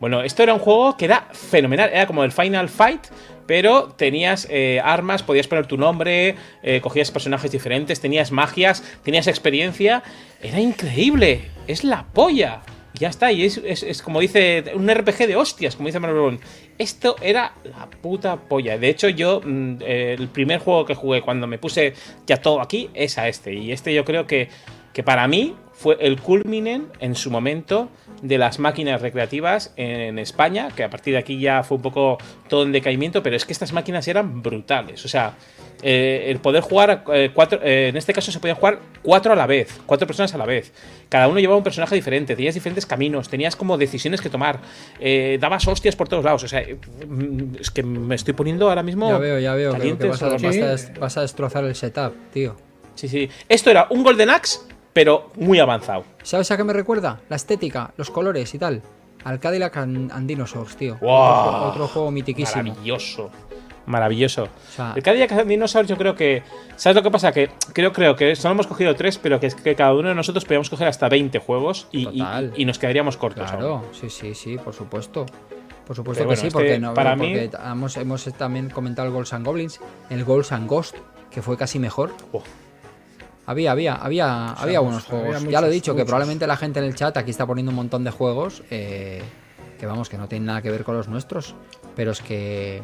Bueno, esto era un juego que era fenomenal. Era como el Final Fight, pero tenías eh, armas, podías poner tu nombre, eh, cogías personajes diferentes, tenías magias, tenías experiencia. Era increíble, es la polla. Ya está, y es, como dice un RPG de hostias, como dice Manuel Esto era la puta polla. De hecho, yo, mm, eh, el primer juego que jugué cuando me puse ya todo aquí es a este. Y este yo creo que, que para mí fue el culminen en su momento de las máquinas recreativas en España, que a partir de aquí ya fue un poco todo en decaimiento, pero es que estas máquinas eran brutales. O sea, eh, el poder jugar eh, cuatro, eh, en este caso se podían jugar cuatro a la vez, cuatro personas a la vez. Cada uno llevaba un personaje diferente, tenías diferentes caminos, tenías como decisiones que tomar, eh, dabas hostias por todos lados. O sea, mm, es que me estoy poniendo ahora mismo. Ya veo, ya veo que caliente vas, a, sobre- vas a Sí. des- vas a destrozar el setup, tío. Sí, sí. Esto era un Golden Axe, pero muy avanzado. ¿Sabes a qué me recuerda? La estética, los colores y tal. Al Cadillac and, and Dinosaurs, tío. Wow. Otro, otro juego mitiquísimo. Maravilloso. Maravilloso. O sea- el Cadillac and Dinosaurs yo creo que... ¿Sabes lo que pasa? Que creo, creo que solo hemos cogido tres, pero que, es que cada uno de nosotros podíamos coger hasta 20 juegos y, y- Total. y nos quedaríamos cortos. aún. Claro, sí, sí, sí, por supuesto. Por supuesto Pero que bueno, sí, este, porque, no, para porque mí- hemos, hemos también comentado el Ghosts and Goblins, el Ghosts and Ghost, que fue casi mejor. Oh. Había, había, había, había buenos había juegos. ya lo he dicho, que probablemente la gente en el chat aquí está poniendo un montón de juegos eh, que vamos, que no tienen nada que ver con los nuestros. Pero es que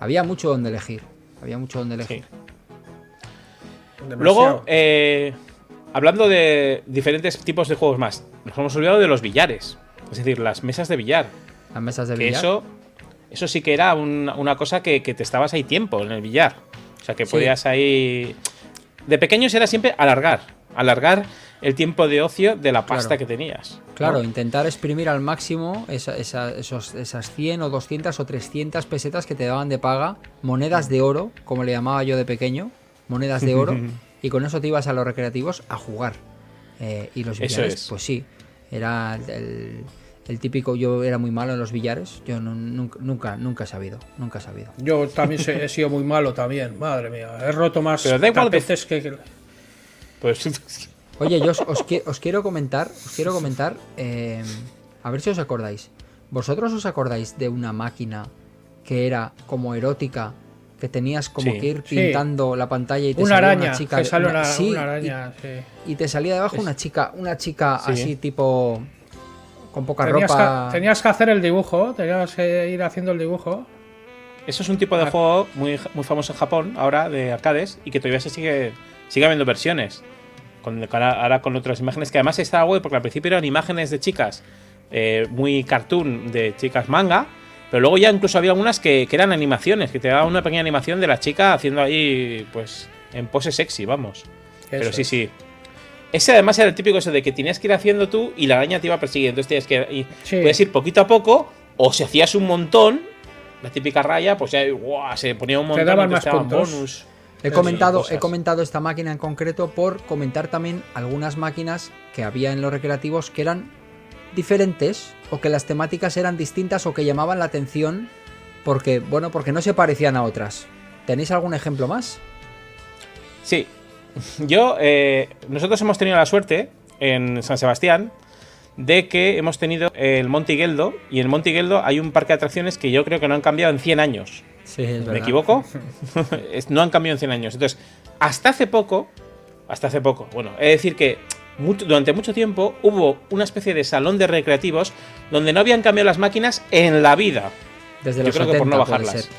había mucho donde elegir. Había mucho donde elegir. Sí. Luego, eh, hablando de diferentes tipos de juegos más, nos hemos olvidado de los billares. Es decir, las mesas de billar. Las mesas de Que billar. eso, eso sí que era un- una cosa que, que te estabas ahí tiempo en el billar. O sea, que Sí. podías ahí. De pequeños era siempre alargar. Alargar el tiempo de ocio de la pasta Claro. que tenías. ¿no? Claro, intentar exprimir al máximo esa- esa- esos, esas 100 o 200 o 300 pesetas que te daban de paga, monedas de oro, como le llamaba yo de pequeño, monedas de oro, [LAUGHS] y con eso te ibas a los recreativos a jugar. Eh, y los Eso billares, es. pues sí, era el, típico, yo era muy malo en los billares, yo no- nunca, nunca, nunca he sabido, nunca he sabido. Yo también he sido muy malo también, madre mía. He roto más Pero da igual que- tapetes que... que- [LAUGHS] Pues. Oye, yo os, os qui- os quiero comentar, os quiero comentar, eh, a ver si os acordáis. ¿Vosotros os acordáis de una máquina que era como erótica, que tenías como Sí. que ir Sí. pintando la pantalla y te Una salía araña, una chica? que sale una- una, sí, una y- araña, sí. Y, te salía debajo una chica, una chica Sí. así tipo con poca Tenías ropa. que, tenías que hacer el dibujo, tenías que ir haciendo el dibujo. Eso es un tipo de Ah. juego muy, muy famoso en Japón, ahora, de arcades, y que todavía se sigue, sigue habiendo versiones. Con, ahora con otras imágenes, que además estaba guay, porque al principio eran imágenes de chicas eh, muy cartoon, de chicas manga, pero luego ya incluso había algunas que, que eran animaciones, que te daban una pequeña animación de la chica haciendo ahí, pues, en pose sexy, vamos. Pero sí, sí. Ese además era el típico eso de que tenías que ir haciendo tú y la araña te iba persiguiendo. Entonces tenías que ir, Sí. podías ir poquito a poco, o si hacías un montón, la típica raya, pues ya se ponía un montón daban y te más daban puntos. bonus. He comentado, cosas. he comentado esta máquina en concreto por comentar también algunas máquinas que había en los recreativos que eran diferentes o que las temáticas eran distintas o que llamaban la atención porque, bueno, porque no se parecían a otras. ¿Tenéis algún ejemplo más? Sí. Yo, eh, nosotros hemos tenido la suerte en San Sebastián de que hemos tenido el Monte Geldo y en el Monte Geldo hay un parque de atracciones que yo creo que no han cambiado en 100 años. Sí, es ¿Me equivoco? [LAUGHS] [LAUGHS] No han cambiado en 100 años. Entonces, hasta hace poco, hasta hace poco, bueno, es decir que mucho- durante mucho tiempo hubo una especie de salón de recreativos donde no habían cambiado las máquinas en la vida. Desde Yo los creo que 70 por no puede bajarlas. ser.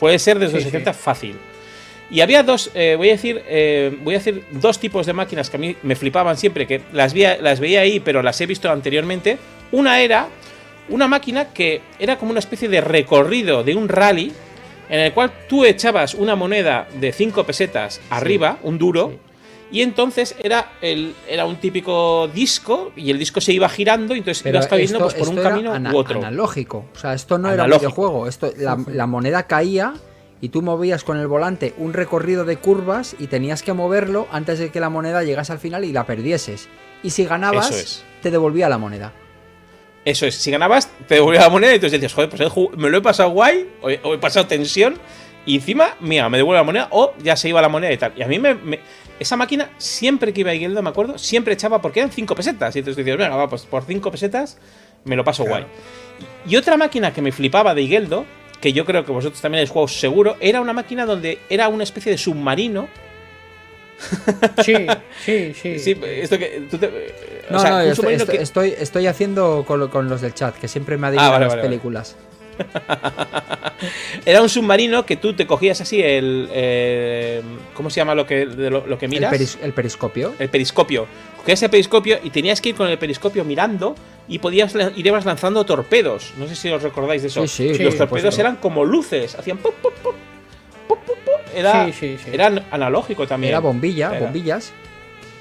Puede ser desde Sí, los sí. 70 fácil. Y había dos, eh, voy a decir, eh, voy a decir dos tipos de máquinas que a mí me flipaban siempre, que las, veía- las veía ahí, pero las he visto anteriormente. Una era una máquina que era como una especie de recorrido de un rally, en el cual tú echabas una moneda de 5 pesetas arriba, un duro, sí. y entonces era, el, era un típico disco, y el disco se iba girando, y entonces Pero ibas esto, pues, por un era camino ana- u otro. analógico. O sea, esto no era un videojuego. Esto, la, la moneda caía y tú movías con el volante un recorrido de curvas y tenías que moverlo antes de que la moneda llegase al final y la perdieses. Y si ganabas, es. te devolvía la moneda. Eso es, si ganabas, te devolvía la moneda y entonces decías, joder, pues me lo he pasado guay, o he, o he pasado tensión, y encima, mira, me devuelve la moneda, o ya se iba la moneda y tal. Y a mí me. me- esa máquina, siempre que iba a Igueldo, me acuerdo, siempre echaba porque eran 5 pesetas. Y entonces decías, venga, va, pues por 5 pesetas me lo paso guay. Y otra máquina que me flipaba de Igueldo, que yo creo que vosotros también habéis jugado seguro, era una máquina donde era una especie de submarino. Sí, sí, sí. Sí, esto que. tú te- No, o sea, no, un estoy, submarino estoy- que- estoy- estoy haciendo con, lo- con los del chat, que siempre me adivinan Ah, vale, las vale, vale. películas. [LAUGHS] Era un submarino que tú te cogías así el. eh, ¿Cómo se llama lo que, de lo, lo que El, miras? peris- el periscopio. El periscopio. Cogías el periscopio y tenías que ir con el periscopio mirando y podías ir ibas lanzando torpedos. No sé si os recordáis de eso. Sí, sí, Y sí, los torpedos eran como luces, hacían pop, pop, pop. Era, Sí, sí, sí. era analógico también. Era bombilla, Era- bombillas.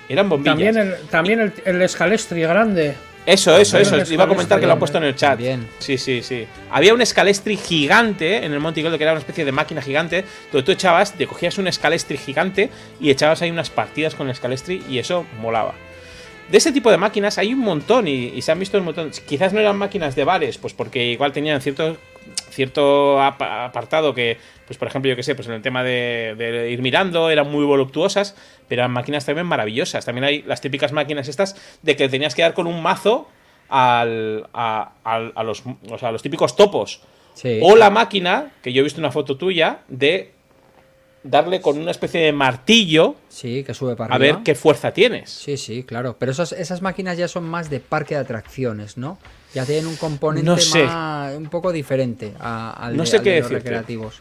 Eran bombillas. También el, también el, el escalestri grande. Eso, eso, eso. Iba a comentar que lo han puesto en el chat. También. Sí, sí, sí. Había un escalestri gigante en el Monte Gold, que era una especie de máquina gigante, donde tú echabas, te cogías un escalestri gigante y echabas ahí unas partidas con el escalestri y eso molaba. De ese tipo de máquinas hay un montón y, y se han visto un montón. Quizás no eran máquinas de bares, pues porque igual tenían cierto, cierto apa- apartado que, pues por ejemplo, yo que sé, pues en el tema de, de ir mirando eran muy voluptuosas, pero eran máquinas también maravillosas. También hay las típicas máquinas estas de que tenías que dar con un mazo al, a, al- a los, o sea, a los típicos topos. Sí. O la máquina, que yo he visto una foto tuya, de darle con una especie de martillo Sí, que sube para a arriba. ver qué fuerza tienes. Sí, sí, claro. Pero esas, esas máquinas ya son más de parque de atracciones, ¿no? Ya tienen un componente No sé. más, un poco diferente a- al, No de, sé al qué de los decirte. recreativos.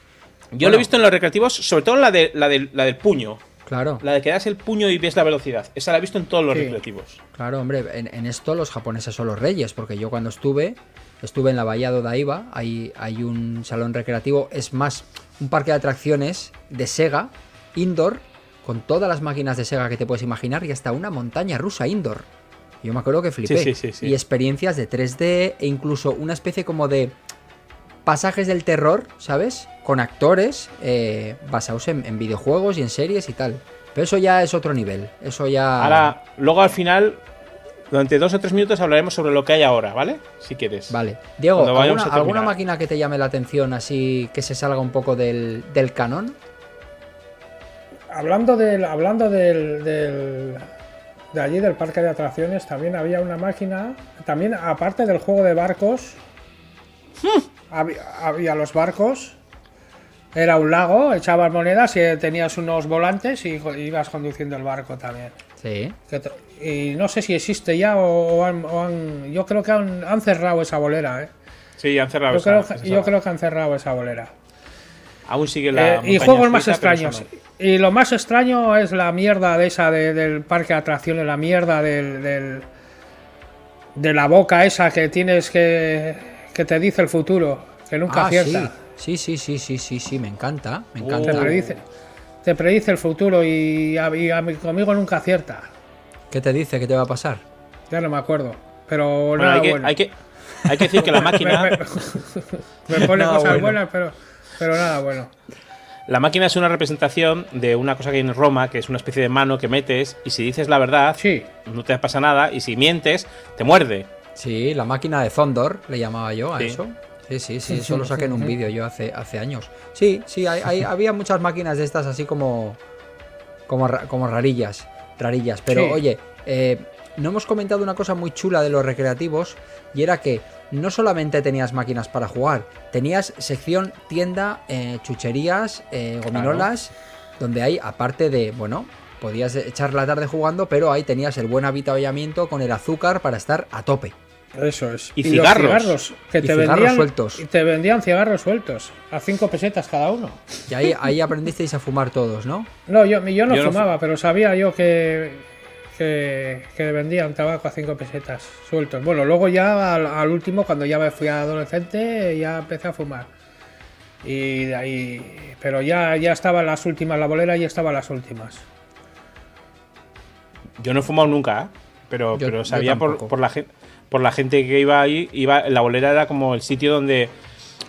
Yo Bueno. lo he visto en los recreativos, sobre todo en la, de, la, del- la del puño. Claro, La de que das el puño y ves la velocidad. Esa la he visto en todos los Sí. recreativos. claro, hombre. En, en esto los japoneses son los reyes, porque yo cuando estuve, estuve en la Bahía de Odaiba, hay, hay un salón recreativo, es más, un parque de atracciones de Sega, indoor, con todas las máquinas de Sega que te puedes imaginar, y hasta una montaña rusa indoor. Yo me acuerdo que flipé. sí, sí, sí. Y experiencias de 3D e incluso una especie como de pasajes del terror, ¿sabes? Con actores eh, basados en, en videojuegos y en series y tal. Pero eso ya es otro nivel. Eso ya. Ahora, luego al final, durante dos o tres minutos hablaremos sobre lo que hay ahora, ¿vale? Si quieres. Vale. Diego, ¿alguna, máquina que te llame la atención así que se salga un poco del, del canon? Hablando del, hablando del, del- de allí del parque de atracciones, también había una máquina, también aparte del juego de barcos, había, había los barcos, era un lago, echabas monedas y tenías unos volantes y ibas conduciendo el barco también. Sí. Que y no sé si existe ya o, o han, o han- yo creo que han, han cerrado esa bolera, ¿eh? Sí, han cerrado Yo esa- creo, esa yo creo que han cerrado esa bolera. Aún sigue la. Eh, y juegos más extraños. no. Y lo más extraño es la mierda de esa de- del parque de atracciones, la mierda del, del- de la boca esa que tienes que que te dice el futuro, que nunca Ah, sí. acierta. sí. Sí, sí, sí, sí, sí, me encanta. Me Oh. Te encanta. predice, te predice el futuro y, a, y a conmigo nunca acierta. ¿Qué te dice que te va a pasar? Ya no me acuerdo. Pero Bueno, nada hay, que, bueno. hay, que, hay que decir que la [LAUGHS] máquina. me, me- me pone Nada [LAUGHS] cosas bueno. buenas, pero, pero nada bueno. La máquina es una representación de una cosa que hay en Roma, que es una especie de mano que metes y si dices la verdad, Sí, no te pasa nada y si mientes, te muerde. Sí, la máquina de Thondor, le llamaba yo a Sí. eso. Sí, sí, sí, eso lo saqué en un vídeo yo hace, hace años. Sí, sí, hay- hay- había muchas máquinas de estas así como, como, como rarillas, rarillas. Pero Sí. oye, eh, no hemos comentado una cosa muy chula de los recreativos y era que no solamente tenías máquinas para jugar, tenías sección tienda, eh, chucherías, eh, gominolas, donde hay, aparte de, bueno, podías echar la tarde jugando, pero ahí tenías el buen avituallamiento con el azúcar para estar a tope. Eso es. Y los cigarros. cigarros que Y te cigarros vendían sueltos. y te vendían cigarros sueltos a 5 pesetas cada uno. Y ahí, ahí aprendisteis a fumar todos, ¿no? No, yo, yo no Yo no fumaba, pero sabía yo que, que, que vendían tabaco a 5 pesetas sueltos. Bueno, luego ya al, al último, cuando ya me fui adolescente, ya empecé a fumar. Y de ahí. Pero ya, ya estaban las últimas, la bolera ya estaban las últimas. Yo no he fumado nunca, ¿eh? pero, Yo- pero sabía por, por la gente por la gente que iba ahí, iba, la bolera era como el sitio donde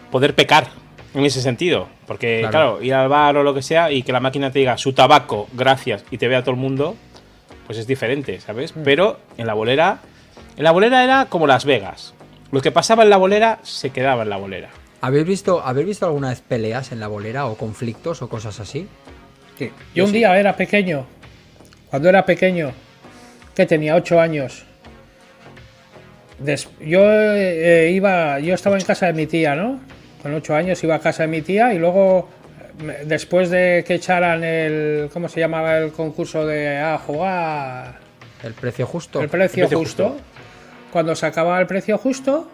poder pecar en ese sentido. Porque, Claro. claro. ir al bar o lo que sea y que la máquina te diga su tabaco, gracias, y te vea todo el mundo, pues es diferente, ¿sabes? Mm. Pero en la bolera, en la bolera era como Las Vegas. Lo que pasaba en la bolera se quedaba en la bolera. ¿Habéis visto, ¿Habéis visto alguna vez peleas en la bolera o conflictos o cosas así? Sí. Yo un día era pequeño, cuando era pequeño, que tenía 8 años. Des- yo eh, iba, yo estaba en casa de mi tía, ¿no? Con ocho años iba a casa de mi tía y luego, después de que echaran el. ¿Cómo se llamaba el concurso de a jugar? El precio justo. El precio, El precio justo. justo. Cuando se acababa el precio justo,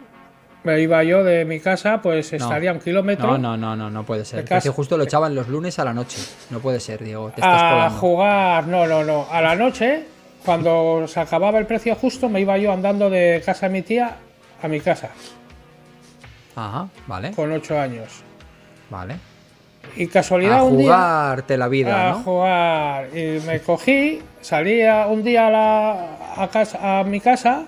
me iba yo de mi casa, pues No. estaría un kilómetro. No, no, no, no, no puede ser. El precio justo lo echaban los lunes a la noche. No puede ser, Diego. Te estás a colando. jugar, no, no, no. A la noche, cuando se acababa el precio justo, me iba yo andando de casa de mi tía a mi casa, Ajá, vale, con ocho años. vale. Y casualidad A un día. jugarte la vida, a ¿no? jugar. Y me cogí, salía un día a, la, a, casa, a mi casa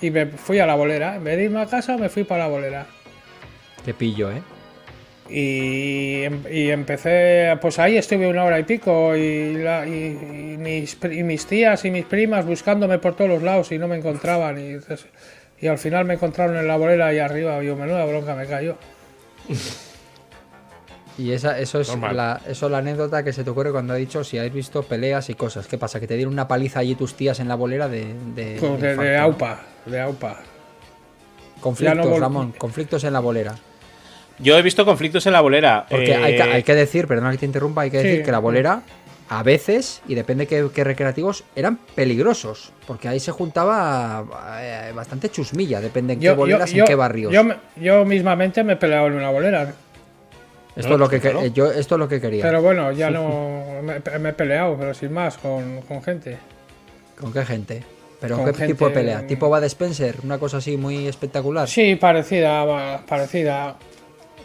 y me fui a la bolera. En vez de irme a casa, me fui para la bolera. Qué pillo, ¿eh? Y, em- y empecé, pues ahí estuve una hora y pico y, la- y- y mis, pri- y mis tías y mis primas buscándome por todos los lados y no me encontraban. Y, al final me encontraron en la bolera y arriba, y yo, menuda bronca me cayó. [LAUGHS] Y esa, eso es Normal. la, eso es la anécdota que se te ocurre cuando ha dicho si habéis visto peleas y cosas. ¿Qué pasa? Que te dieron una paliza allí tus tías en la bolera de. de, Pues de de, infarto, de ¿no? AUPA, de AUPA. Conflictos, no Ramón, conflictos en la bolera. Yo he visto conflictos en la bolera. Porque hay, que, eh, hay que decir, perdona que te interrumpa, hay que Sí. decir que la bolera a veces, y depende qué, qué recreativos, eran peligrosos. Porque ahí se juntaba eh, bastante chusmilla, depende en qué boleras, en qué barrios. Yo, me- yo mismamente me he peleado en una bolera. esto, es lo que, claro. yo, esto es lo que quería. Pero bueno, ya no [LAUGHS] me, me he peleado, pero sin más, con, con gente. ¿Con qué gente? ¿Pero Con qué gente- tipo de pelea? ¿Tipo Bad Spencer? ¿Una cosa así muy espectacular? Sí, parecida, va, parecida,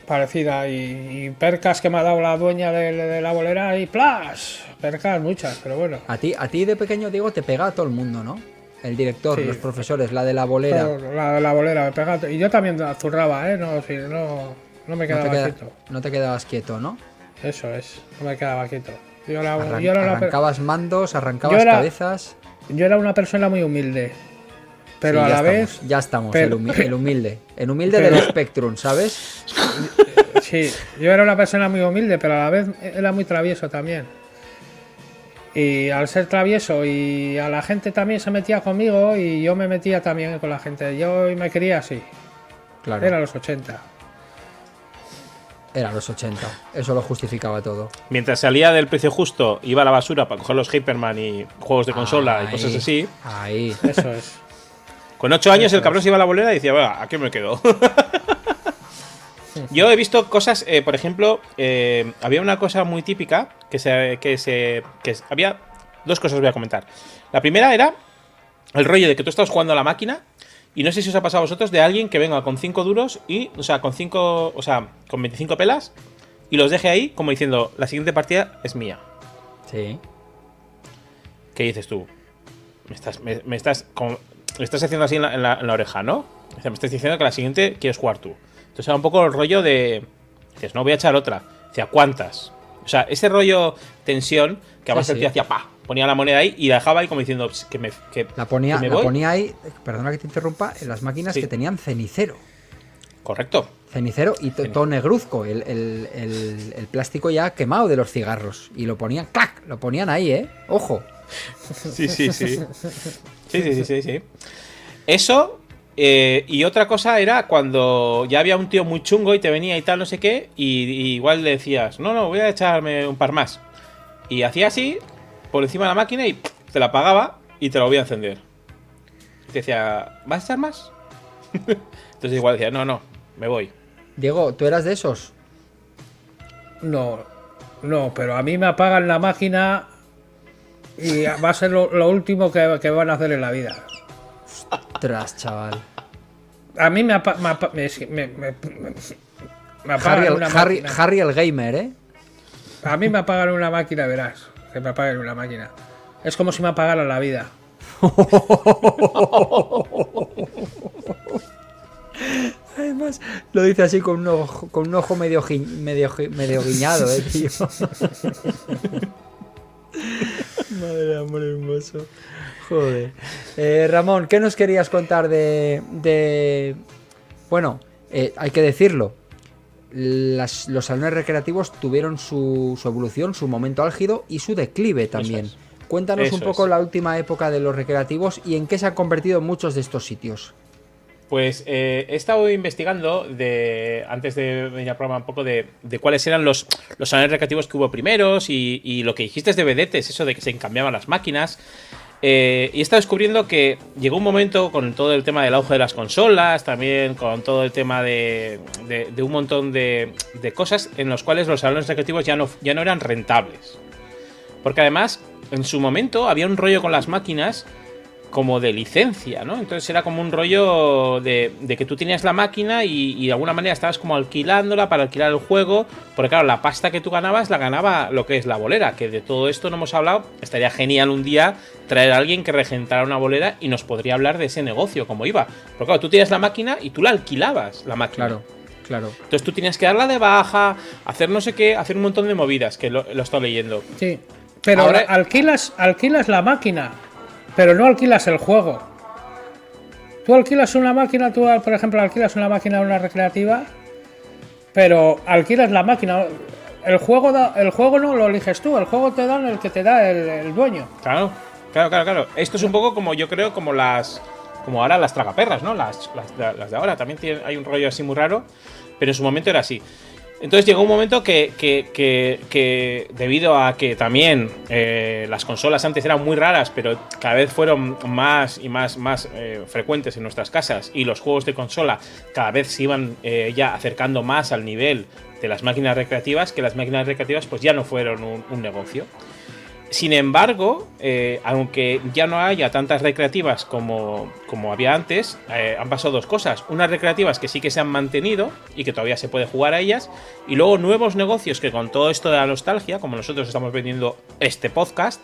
parecida. Y, y percas que me ha dado la dueña de, de la bolera y ¡plas! Percas muchas, pero bueno. A ti, a ti de pequeño, Diego, te pega a todo el mundo, ¿no? El director, Sí. los profesores, la de la bolera. La, la bolera me pega. Y yo también zurraba, ¿eh? No, sí, no, no me quedaba queda- quieto. no te quedabas quieto, ¿no? Eso es, no me quedaba quieto. Yo era, Arran- yo era arrancabas mandos, arrancabas Yo era- cabezas. yo era una persona muy humilde. Pero a la estamos, vez. Ya estamos, pero- el, humi- el humilde. El humilde Pero- del Spectrum, ¿sabes? [LAUGHS] Sí, yo era una persona muy humilde, pero a la vez era muy travieso también. Y al ser travieso y a la gente también se metía conmigo y yo me metía también con la gente. Yo me quería así. Claro. Era los 80. Era los 80. Eso lo justificaba todo. Mientras salía del precio justo, iba a la basura para coger los Hyperman y juegos de consola y cosas así. Ahí. Eso es. Con 8 años el cabrón se iba a la bolera y decía, "Venga, aquí me quedo. [LAUGHS] Yo he visto cosas, eh, por ejemplo, eh, había una cosa muy típica que se, que se. que había dos cosas voy a comentar. La primera era el rollo de que tú estabas jugando a la máquina y no sé si os ha pasado a vosotros de alguien que venga con 5 duros y, o sea, con 5, o sea, con 25 pelas y los deje ahí como diciendo, la siguiente partida es mía. Sí. ¿Qué dices tú? Me estás, me, me estás, como- me estás haciendo así en la, en la- en la oreja, ¿no? O sea, me estás diciendo que la siguiente quieres jugar tú. Entonces era un poco el rollo de. Dices, no voy a echar otra. Decía, ¿cuántas? O sea, ese rollo tensión que a Sí, base el sí. tío hacía pa, ponía la moneda ahí y la dejaba ahí como diciendo "Ps, que me. Que, La ponía, que me la voy". ponía ahí, perdona que te interrumpa, en las máquinas Sí. que tenían cenicero. Correcto. Cenicero y to- todo negruzco, el, el- el- el plástico ya quemado de los cigarros. Y lo ponían, ¡clac! Lo ponían ahí, ¿eh? Ojo. [LAUGHS] Sí, sí, sí. [LAUGHS] Sí, sí, sí, sí, sí. Eso. eh, y otra cosa era cuando ya había un tío muy chungo y te venía y tal, no sé qué, y, y igual le decías, no, no, voy a echarme un par más. Y hacía así, por encima de la máquina, y te la apagaba y te la voy a encender. Y te decía, ¿vas a echar más? [LAUGHS] Entonces igual decía, no, no, me voy. Diego, ¿tú eras de esos? No, no, pero a mí me apagan la máquina y va a ser lo, lo último que, que van a hacer en la vida. Tras, chaval. A mí me, apa- me, apa- Harry el, una Harry-. Harry el gamer, ¿eh? A mí me apagan una máquina, verás. Que me apaguen una máquina. Es como si me apagaran la vida. [LAUGHS] Además, lo dice así con un ojo, con un ojo medio, medio guiñado, eh, tío. [LAUGHS] Madre amor hermoso. Joder. Eh, Ramón, ¿qué nos querías contar de. de- Bueno, eh, hay que decirlo. Las- los salones recreativos tuvieron su, su evolución, su momento álgido y su declive también. es. Cuéntanos un poco es. la última época de los recreativos y en qué se han convertido muchos de estos sitios. Pues eh, he estado investigando de antes de venir al programa un poco de, cuáles eran los, salones recreativos que hubo primeros y, y lo que dijiste de vedetes, eso de que se encambiaban las máquinas. Eh, y estado descubriendo que llegó un momento con todo el tema del auge de las consolas, también con todo el tema de, de- un montón de, cosas en los cuales los salones recreativos ya no eran rentables. Porque además, en su momento había un rollo con las máquinas como de licencia, ¿no? Entonces era como un rollo de, de que tú tenías la máquina y, y de alguna manera estabas como alquilándola para alquilar el juego, porque claro, la pasta que tú ganabas la ganaba lo que es la bolera, que de todo esto no hemos hablado, estaría genial un día traer a alguien que regentara una bolera y nos podría hablar de ese negocio, cómo iba. Porque claro, tú tienes la máquina y tú la alquilabas, la máquina. Claro, claro. Entonces tú tenías que darla de baja, hacer no sé qué, hacer un montón de movidas, que lo, lo he estado leyendo. Sí. Pero Ahora- alquilas, alquilas la máquina, pero no alquilas el juego. Tú alquilas una máquina, tú por ejemplo alquilas una máquina de una recreativa, pero alquilas la máquina. El juego, da- el juego no lo eliges tú, el juego te dan el que te da el, dueño. Claro, claro, claro, claro. Esto es un poco como yo creo como las. Como ahora las tragaperras, ¿no? Las, las, las de ahora. También tienen- hay un rollo así muy raro. Pero en su momento era así. Entonces llegó un momento que, que- que- que debido a que también eh, las consolas antes eran muy raras, pero cada vez fueron más y más, más eh, frecuentes en nuestras casas y los juegos de consola cada vez se iban eh, ya acercando más al nivel de las máquinas recreativas, que las máquinas recreativas pues ya no fueron un- un negocio. Sin embargo, eh, aunque ya no haya tantas recreativas como, como había antes, eh, han pasado dos cosas. Unas recreativas que sí que se han mantenido y que todavía se puede jugar a ellas. Y luego nuevos negocios que con todo esto de la nostalgia, como nosotros estamos vendiendo este podcast,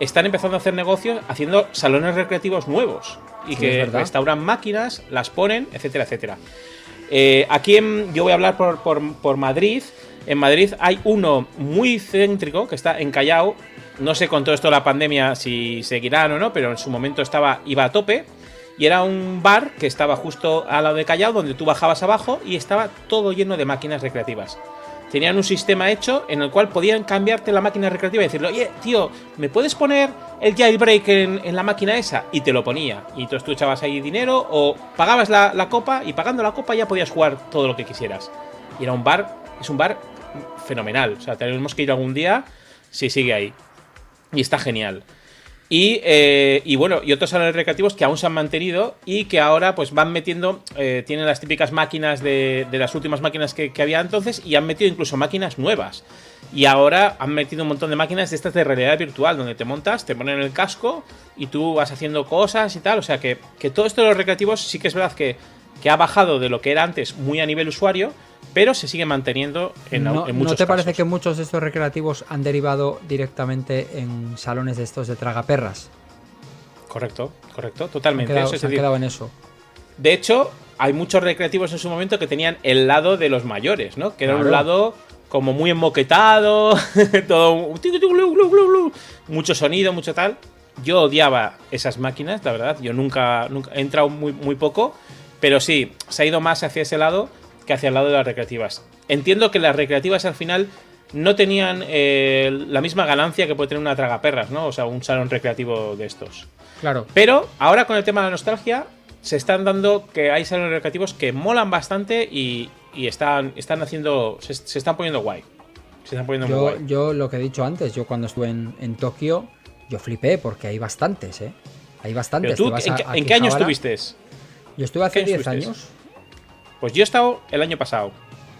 están empezando a hacer negocios haciendo salones recreativos nuevos. Y Sí, que restauran máquinas, las ponen, etcétera, etcétera. Eh, aquí en- yo voy a hablar por, por- por Madrid. En Madrid hay uno muy céntrico que está en Callao. No sé con todo esto de la pandemia si seguirán o no, pero en su momento estaba iba a tope. Y era un bar que estaba justo al lado de Callao, donde tú bajabas abajo y estaba todo lleno de máquinas recreativas. Tenían un sistema hecho en el cual podían cambiarte la máquina recreativa y decirle, oye, tío, ¿me puedes poner el jailbreak en, en la máquina esa? Y te lo ponía. Y entonces tú echabas ahí dinero o pagabas la, la copa y pagando la copa ya podías jugar todo lo que quisieras. Y era un bar, es un bar fenomenal. O sea, tenemos que ir algún día si sigue ahí. Y está genial. Y, eh, y bueno, y otros salones recreativos que aún se han mantenido y que ahora pues van metiendo, eh, tienen las típicas máquinas de, de las últimas máquinas que, que había entonces y han metido incluso máquinas nuevas. Y ahora han metido un montón de máquinas de estas de realidad virtual, donde te montas, te ponen el casco y tú vas haciendo cosas y tal. O sea que, que todo esto de los recreativos sí que es verdad que, que ha bajado de lo que era antes muy a nivel usuario, pero se sigue manteniendo en, ¿No, en ¿no muchos te parece casos. que muchos de estos recreativos han derivado directamente en salones de estos de tragaperras? Correcto, correcto, Han totalmente. quedado, Eso es se han decir, quedado en eso. De hecho, hay muchos recreativos en su momento que tenían el lado de los mayores, ¿no? Que era un lado como muy emmoquetado, [LAUGHS] todo mucho sonido, mucho tal. Yo odiaba esas máquinas, la verdad. Yo nunca, nunca he entrado muy, muy poco, pero sí, se ha ido más hacia ese lado que hacia el lado de las recreativas. Entiendo que las recreativas al final no tenían eh, la misma ganancia que puede tener una tragaperras, ¿no? O sea, un salón recreativo de estos. Claro. Pero ahora con el tema de la nostalgia, se están dando que hay salones recreativos que molan bastante y, y están, están haciendo. Se, se están poniendo guay. Se están poniendo muy guay. yo lo que he dicho antes, yo cuando estuve en, en Tokio, yo flipé porque hay bastantes, ¿eh? Hay bastantes. Pero tú, ¿en, a- qué- a en qué año estuviste? Yo estuve hace ¿Qué años 10 estuviste? años. Pues yo he estado el año pasado.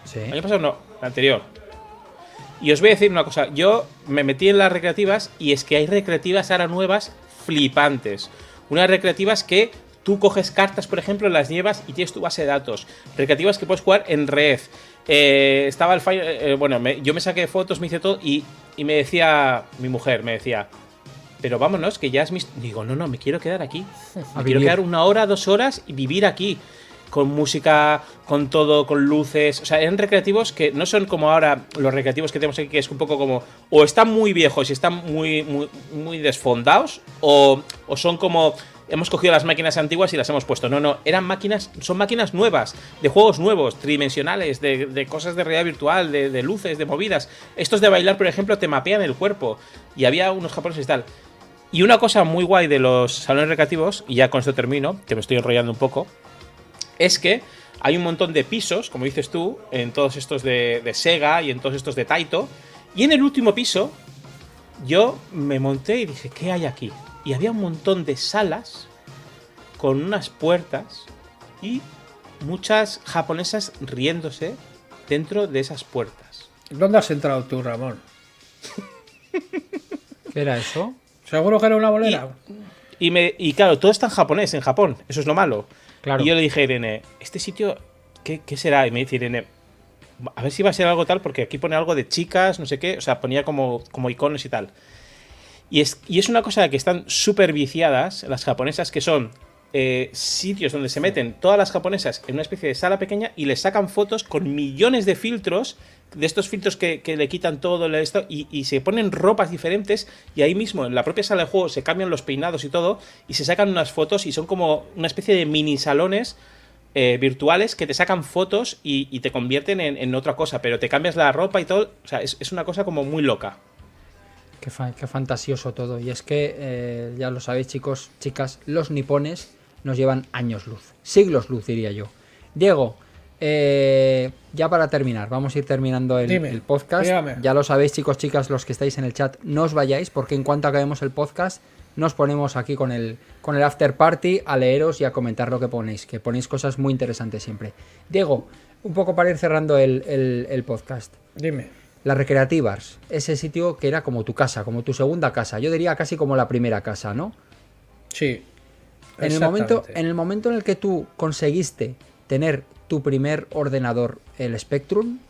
Sí. El año pasado no, el anterior. Y os voy a decir una cosa. Yo me metí en las recreativas y es que hay recreativas ahora nuevas flipantes. Unas recreativas que tú coges cartas, por ejemplo, las llevas y tienes tu base de datos. Recreativas que puedes jugar en red. Eh, estaba el Fire- eh, bueno, me- yo me saqué fotos, me hice todo y, y me decía mi mujer, me decía, pero vámonos, que ya es mis... Digo, no, no, me quiero quedar aquí. [LAUGHS] Me quiero quedar una hora, dos horas y vivir aquí. Con música, con todo, con luces. O sea, eran recreativos que no son como ahora los recreativos que tenemos aquí, que es un poco como. O están muy viejos y están muy, muy, desfondados, o, o son como. Hemos cogido las máquinas antiguas y las hemos puesto. No, no, eran máquinas, son máquinas nuevas, de juegos nuevos, tridimensionales, de, de cosas de realidad virtual, de, de luces, de movidas. Estos de bailar, por ejemplo, te mapean el cuerpo. Y había unos japoneses y tal. Y una cosa muy guay de los salones recreativos, y ya con esto termino, que me estoy enrollando un poco, es que hay un montón de pisos, como dices tú, en todos estos de, de Sega y en todos estos de Taito. Y en el último piso, yo me monté y dije, ¿qué hay aquí? Y había un montón de salas con unas puertas y muchas japonesas riéndose dentro de esas puertas. ¿Dónde has entrado tú, Ramón? [LAUGHS] ¿Qué era eso? ¿Seguro que era una bolera? Y, me, y claro, todo está en japonés, en Japón. Eso es lo malo. Claro. Y yo le dije a Irene, ¿este sitio qué, qué será? Y me dice Irene, a ver si va a ser algo tal, porque aquí pone algo de chicas, no sé qué. O sea, ponía como, como iconos y tal. Y es, y es una cosa que están súper viciadas las japonesas, que son eh, sitios donde se meten todas las japonesas en una especie de sala pequeña y les sacan fotos con millones de filtros, de estos filtros que, que le quitan todo le- esto, y, y se ponen ropas diferentes y ahí mismo en la propia sala de juego se cambian los peinados y todo y se sacan unas fotos y son como una especie de mini salones eh, virtuales que te sacan fotos y, te convierten en, en otra cosa, pero te cambias la ropa y todo, o sea, es, es una cosa como muy loca. Qué, qué fantasioso todo. Y es que, eh, ya lo sabéis, chicos, chicas, los nipones nos llevan años luz. Siglos luz, diría yo. Diego, eh, ya para terminar, vamos a ir terminando el, Dime, el podcast. dígame. Ya lo sabéis, chicos, chicas, los que estáis en el chat, no os vayáis, porque en cuanto acabemos el podcast, nos ponemos aquí con el, con el after party a leeros y a comentar lo que ponéis, que ponéis cosas muy interesantes siempre. Diego, un poco para ir cerrando el- el- el podcast. Dime. Las recreativas, ese sitio que era como tu casa, como tu segunda casa. Yo diría casi como la primera casa, ¿no? Sí. En el, momento, en el momento en el que tú conseguiste tener tu primer ordenador, el Spectrum,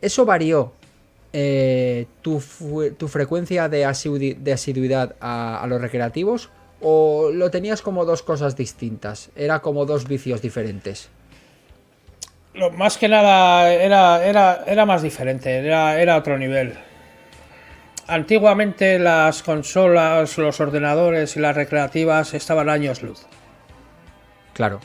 ¿eso varió eh, tu, tu frecuencia de, asidu- de asiduidad a, a los recreativos? ¿O lo tenías como dos cosas distintas? Era como dos vicios diferentes. Lo, más que nada era, era, era más diferente, era, era otro nivel. Antiguamente las consolas, los ordenadores y las recreativas estaban años luz. Claro.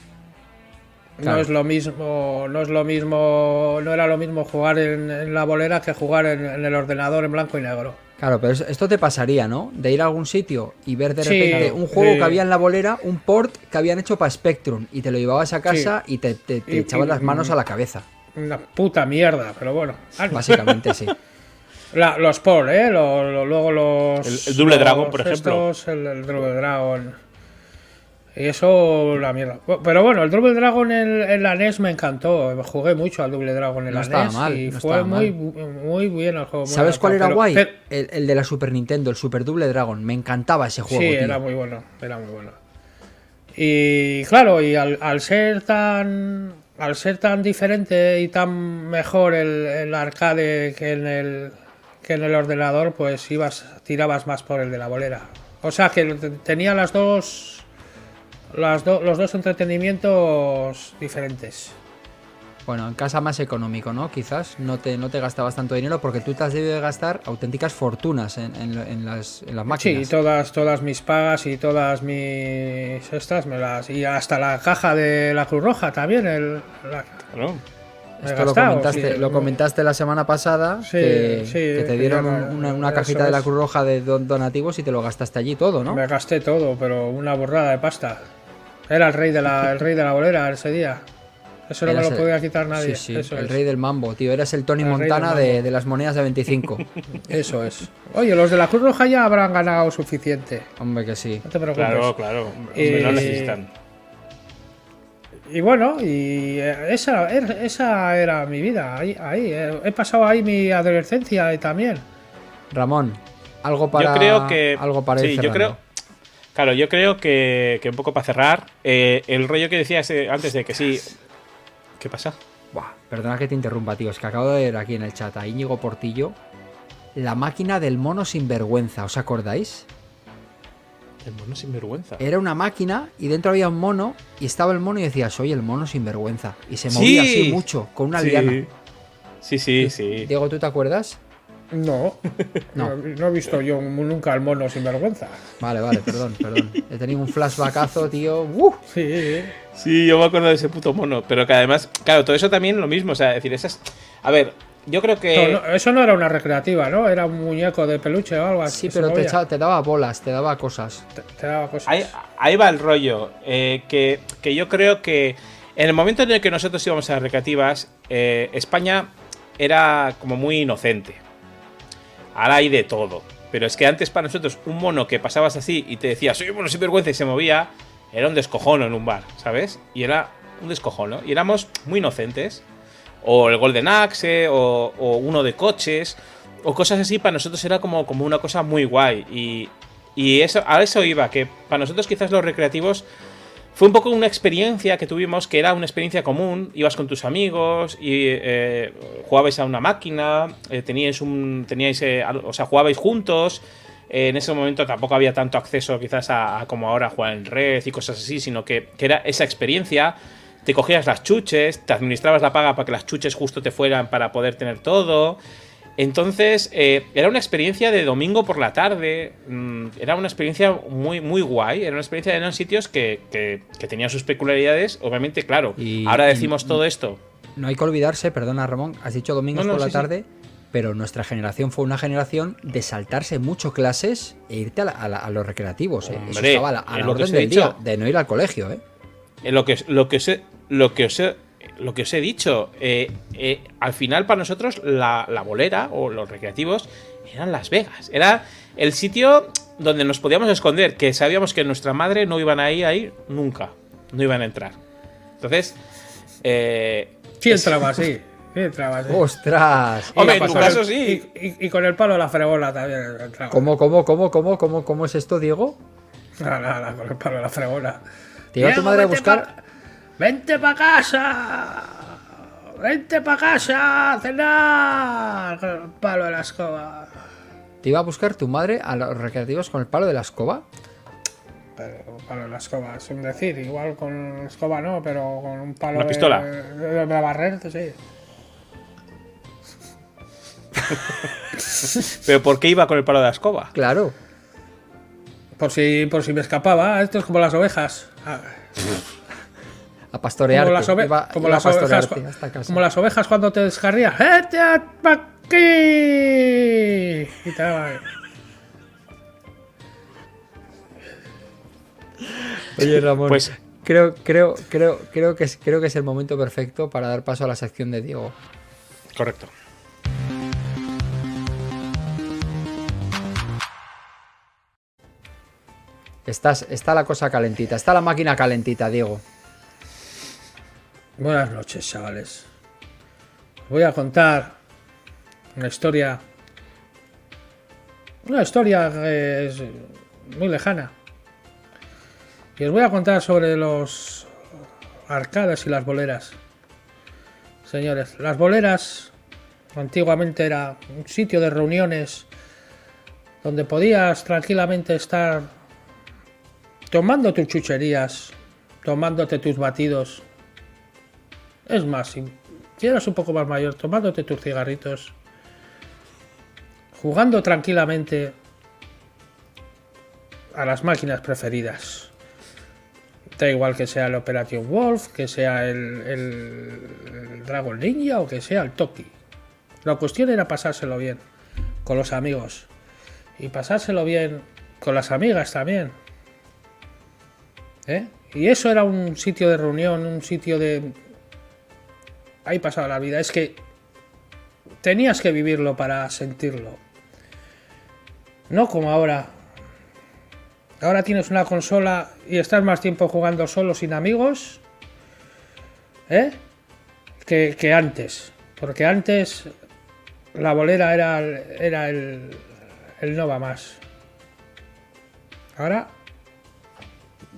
No es lo mismo, no es lo mismo, no era lo mismo jugar en, en la bolera que jugar en, en el ordenador en blanco y negro. Claro, pero es- esto te pasaría, ¿no? De ir a algún sitio y ver de Sí, repente un juego sí. que había en la bolera, un port que habían hecho para Spectrum y te lo llevabas a casa y te, te- te Y- echabas y- las manos a la cabeza. Una puta mierda, pero bueno. Básicamente sí. [LAUGHS] La- los por, ¿eh? Lo- lo- luego los. El- el Double Dragon, por ejemplo. estos, el, el Double Dragon. Y eso, la mierda. Pero bueno, el Double Dragon en, en la NES me encantó. Jugué mucho al Double Dragon en No la estaba NES. mal, y no fue estaba muy, mal. muy bien el juego. muy ¿Sabes cuál era guay? pero- El, el de la Super Nintendo, el Super Double Dragon. Me encantaba ese juego. sí, tío. era muy bueno. Era muy bueno. Y claro, y al, al ser tan. Al ser tan diferente y tan mejor el, el arcade que en el que en el ordenador, pues ibas, tirabas más por el de la bolera. O sea que te- tenía las dos. Las do- los dos entretenimientos diferentes. Bueno, en casa más económico, ¿no? Quizás no te, no te gastabas tanto dinero porque tú te has debido de gastar auténticas fortunas en, en- en las, en las Sí, máquinas. todas, todas mis pagas y todas mis estas me las. Y hasta la caja de la Cruz Roja también. El, la- Claro. Esto lo comentaste, sí. lo comentaste la semana pasada, Sí, que, sí, que te dieron una, cajita de la. Cruz Roja de don- donativos y te lo gastaste allí todo, ¿no? Me gasté todo, pero una burrada de pasta. Era el rey de la, el rey de la bolera ese día. Eso no me lo el- podía quitar nadie. Sí, sí, Eso el es. rey del mambo, tío. Eres el Tony El Montana de, de las monedas de 25. [LAUGHS] Eso es. Oye, los de la Cruz Roja ya habrán ganado suficiente. Hombre, que sí. No te preocupes. Claro, claro. Eh, no necesitan. Y bueno, y eh, esa, er- esa era mi vida. Ahí, ahí. eh, He pasado ahí mi adolescencia y también. Ramón, algo para, yo creo que. algo para ir sí, yo creo. Claro, yo creo que, que un poco para cerrar, eh, el rollo que decías eh, antes de que sí. ¿Qué pasa? Buah, perdona que te interrumpa, tío. Es que acabo de ver aquí en el chat a Íñigo Portillo la máquina del mono sinvergüenza. ¿Os acordáis? El mono sinvergüenza. Era una máquina y dentro había un mono y estaba el mono y decías, soy el mono sinvergüenza. Y se movía Sí. así mucho, con una sí. liana. sí, sí, sí. Diego, ¿tú te acuerdas? No, No. he visto yo nunca al mono sin vergüenza. Vale, vale, perdón, perdón. He tenido un flashbackazo, tío. ¡Uh! Sí, Sí, yo me acuerdo de ese puto mono. Pero que además, claro, todo eso también lo mismo. O sea, decir, esas. A ver, yo creo que. No, no, eso no era una recreativa, ¿no? Era un muñeco de peluche o algo así. Sí, pero te, echaba- te daba bolas, te daba cosas. Te, te daba cosas. Ahí, ahí va el rollo. eh, que, que yo creo que En el momento en el que nosotros íbamos a las recreativas, eh, España era como muy inocente. Ahora hay de todo. Pero es que antes para nosotros un mono que pasabas así y te decía, soy un mono sin vergüenza y se movía, era un descojono en un bar, ¿sabes? Y era un descojono. Y éramos muy inocentes. O el Golden Axe, o, o uno de coches, o cosas así, para nosotros era como, como una cosa muy guay. Y, y eso, a eso iba, que para nosotros quizás los recreativos fue un poco una experiencia que tuvimos que era una experiencia común. Ibas con tus amigos y eh, jugabais a una máquina, eh, teníais un. teníais. eh, o sea, jugabais juntos. Eh, en ese momento tampoco había tanto acceso quizás a, a como ahora jugar en red y cosas así, sino que, que era esa experiencia. Te cogías las chuches, te administrabas la paga para que las chuches justo te fueran para poder tener todo. Entonces, eh, era una experiencia de domingo por la tarde. mm, era una experiencia muy, muy guay. Era una experiencia en sitios que, que, que tenían sus peculiaridades. Obviamente, claro. Y- ahora y- decimos todo esto. No hay que olvidarse, perdona Ramón, has dicho domingos No, no, por la sí. tarde, pero nuestra generación fue una generación de saltarse mucho clases e irte a, la- a la- a los recreativos. ¿eh? Eso estaba a la, la orden del dicho. día, de no ir al colegio. ¿eh? Eh, Lo que, lo que os he, lo que os he- lo que os he dicho, eh, eh, al final para nosotros la, la bolera o los recreativos eran Las Vegas. Era el sitio donde nos podíamos esconder, que sabíamos que nuestra madre no iban a ir ahí nunca, no iban a entrar. Entonces, eh, Sí entraba así. [LAUGHS] Sí entraba así. ¡Ostras! Hombre, en tu caso el- sí. Y, y- y con el palo de la fregola también entraba. ¿Cómo, cómo, cómo, cómo, cómo, cómo es esto, Diego? No, no, no, con el palo de la fregola. ¿Te iba tu Diego, madre a buscar? Pa- ¡Vente para casa! ¡Vente para casa! a ¡Cenar! Con el palo de la escoba. ¿Te iba a buscar tu madre a los recreativos con el palo de la escoba? Pero palo de la escoba, es un decir. Igual con escoba no, pero con un palo ¿Una de- pistola? De, de barrer, sí. ¿Pero por qué iba con el palo de la escoba? Claro. Por si, por si me escapaba. Esto es como las ovejas. Ah, [LAUGHS] A pastorearte. Como las, ove- Iba- como, iba a las ovejas, pastorearte hasta casa. como las ovejas cuando te descarrías. ¡Vete aquí! Y te daba ahí. Oye, Ramón, Pues- creo, creo, creo, creo, que es, creo que es el momento perfecto para dar paso a la sección de Diego. Correcto. Estás, está la cosa calentita, está la máquina calentita, Diego. Buenas noches, chavales. Os voy a contar una historia. Una historia es muy lejana. Y os voy a contar sobre los arcadas y las boleras. Señores, las boleras antiguamente era un sitio de reuniones donde podías tranquilamente estar tomando tus chucherías, tomándote tus batidos, es más, si eras un poco más mayor, tomándote tus cigarritos, jugando tranquilamente a las máquinas preferidas. Da igual que sea el Operation Wolf, que sea el Dragon Ninja o que sea el Toki. La cuestión era pasárselo bien con los amigos y pasárselo bien con las amigas también. ¿Eh? Y eso era un sitio de reunión, un sitio de, ahí pasaba la vida. Es que tenías que vivirlo para sentirlo. No como ahora. Ahora tienes una consola y estás más tiempo jugando solo sin amigos. ¿Eh? Que, antes. Porque antes la bolera era, era el, el no va más. Ahora.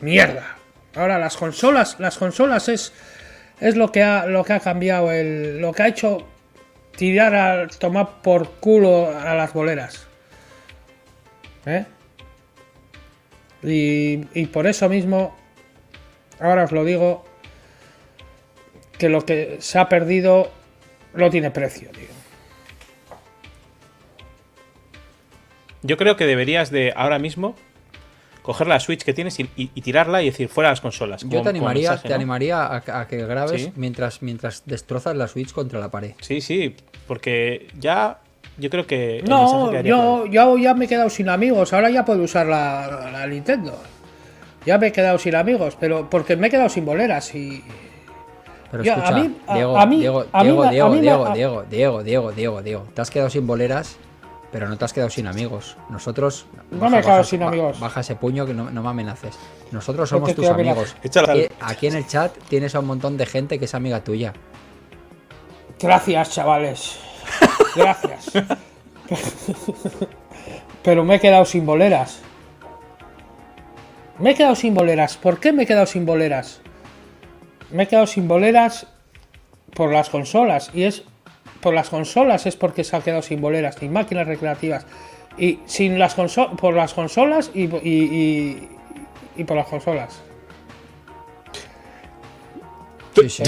Mierda. Ahora las consolas. Las consolas es es lo que ha, lo que ha cambiado, el, lo que ha hecho tirar a tomar por culo a las boleras. ¿Eh? Y, y por eso mismo, ahora os lo digo, que lo que se ha perdido no tiene precio, tío. Yo creo que deberías de ahora mismo coger la Switch que tienes y, y- y tirarla y decir fuera las consolas. Yo como- te animaría, mensaje, te ¿no? animaría a, a que grabes Sí. mientras, mientras destrozas la Switch contra la pared. Sí, sí, porque ya yo creo que... No, yo, yo ya me he quedado sin amigos, ahora ya puedo usar la, la Nintendo. Ya me he quedado sin amigos, pero porque me he quedado sin boleras y, Pero escucha, Diego, Diego, Diego, Diego, Diego, Diego, Diego, Diego, Diego. Te has quedado sin boleras, pero no te has quedado sin amigos. Nosotros. No me he quedado sin amigos. Baja ese puño que no, no me amenaces. Nosotros No somos tus amigos. Aquí en el chat tienes a un montón de gente que es amiga tuya. Gracias, chavales. Gracias. [LAUGHS] Pero me he quedado sin boleras. Me he quedado sin boleras. ¿Por qué me he quedado sin boleras? Me he quedado sin boleras por las consolas. Y es por las consolas es porque se ha quedado sin boleras, sin máquinas recreativas. Y sin las consolas, por las consolas y, y, y- y por las consolas. Sí, sí.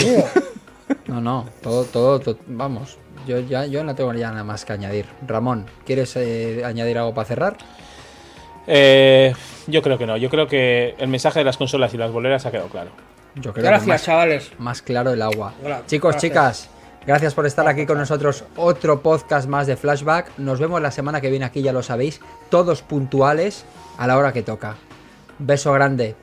No, no, todo, todo, to- vamos. Yo ya yo no tengo ya nada más que añadir. Ramón, ¿quieres eh, añadir algo para cerrar? Eh, yo creo que no. Yo creo que el mensaje de las consolas y las boleras ha quedado claro. Yo creo que Gracias, más, chavales. más claro el agua. Gra- Chicos, gracias. chicas, gracias por estar aquí con nosotros. Otro podcast más de Flashback. Nos vemos la semana que viene aquí, ya lo sabéis. Todos puntuales a la hora que toca. Beso grande.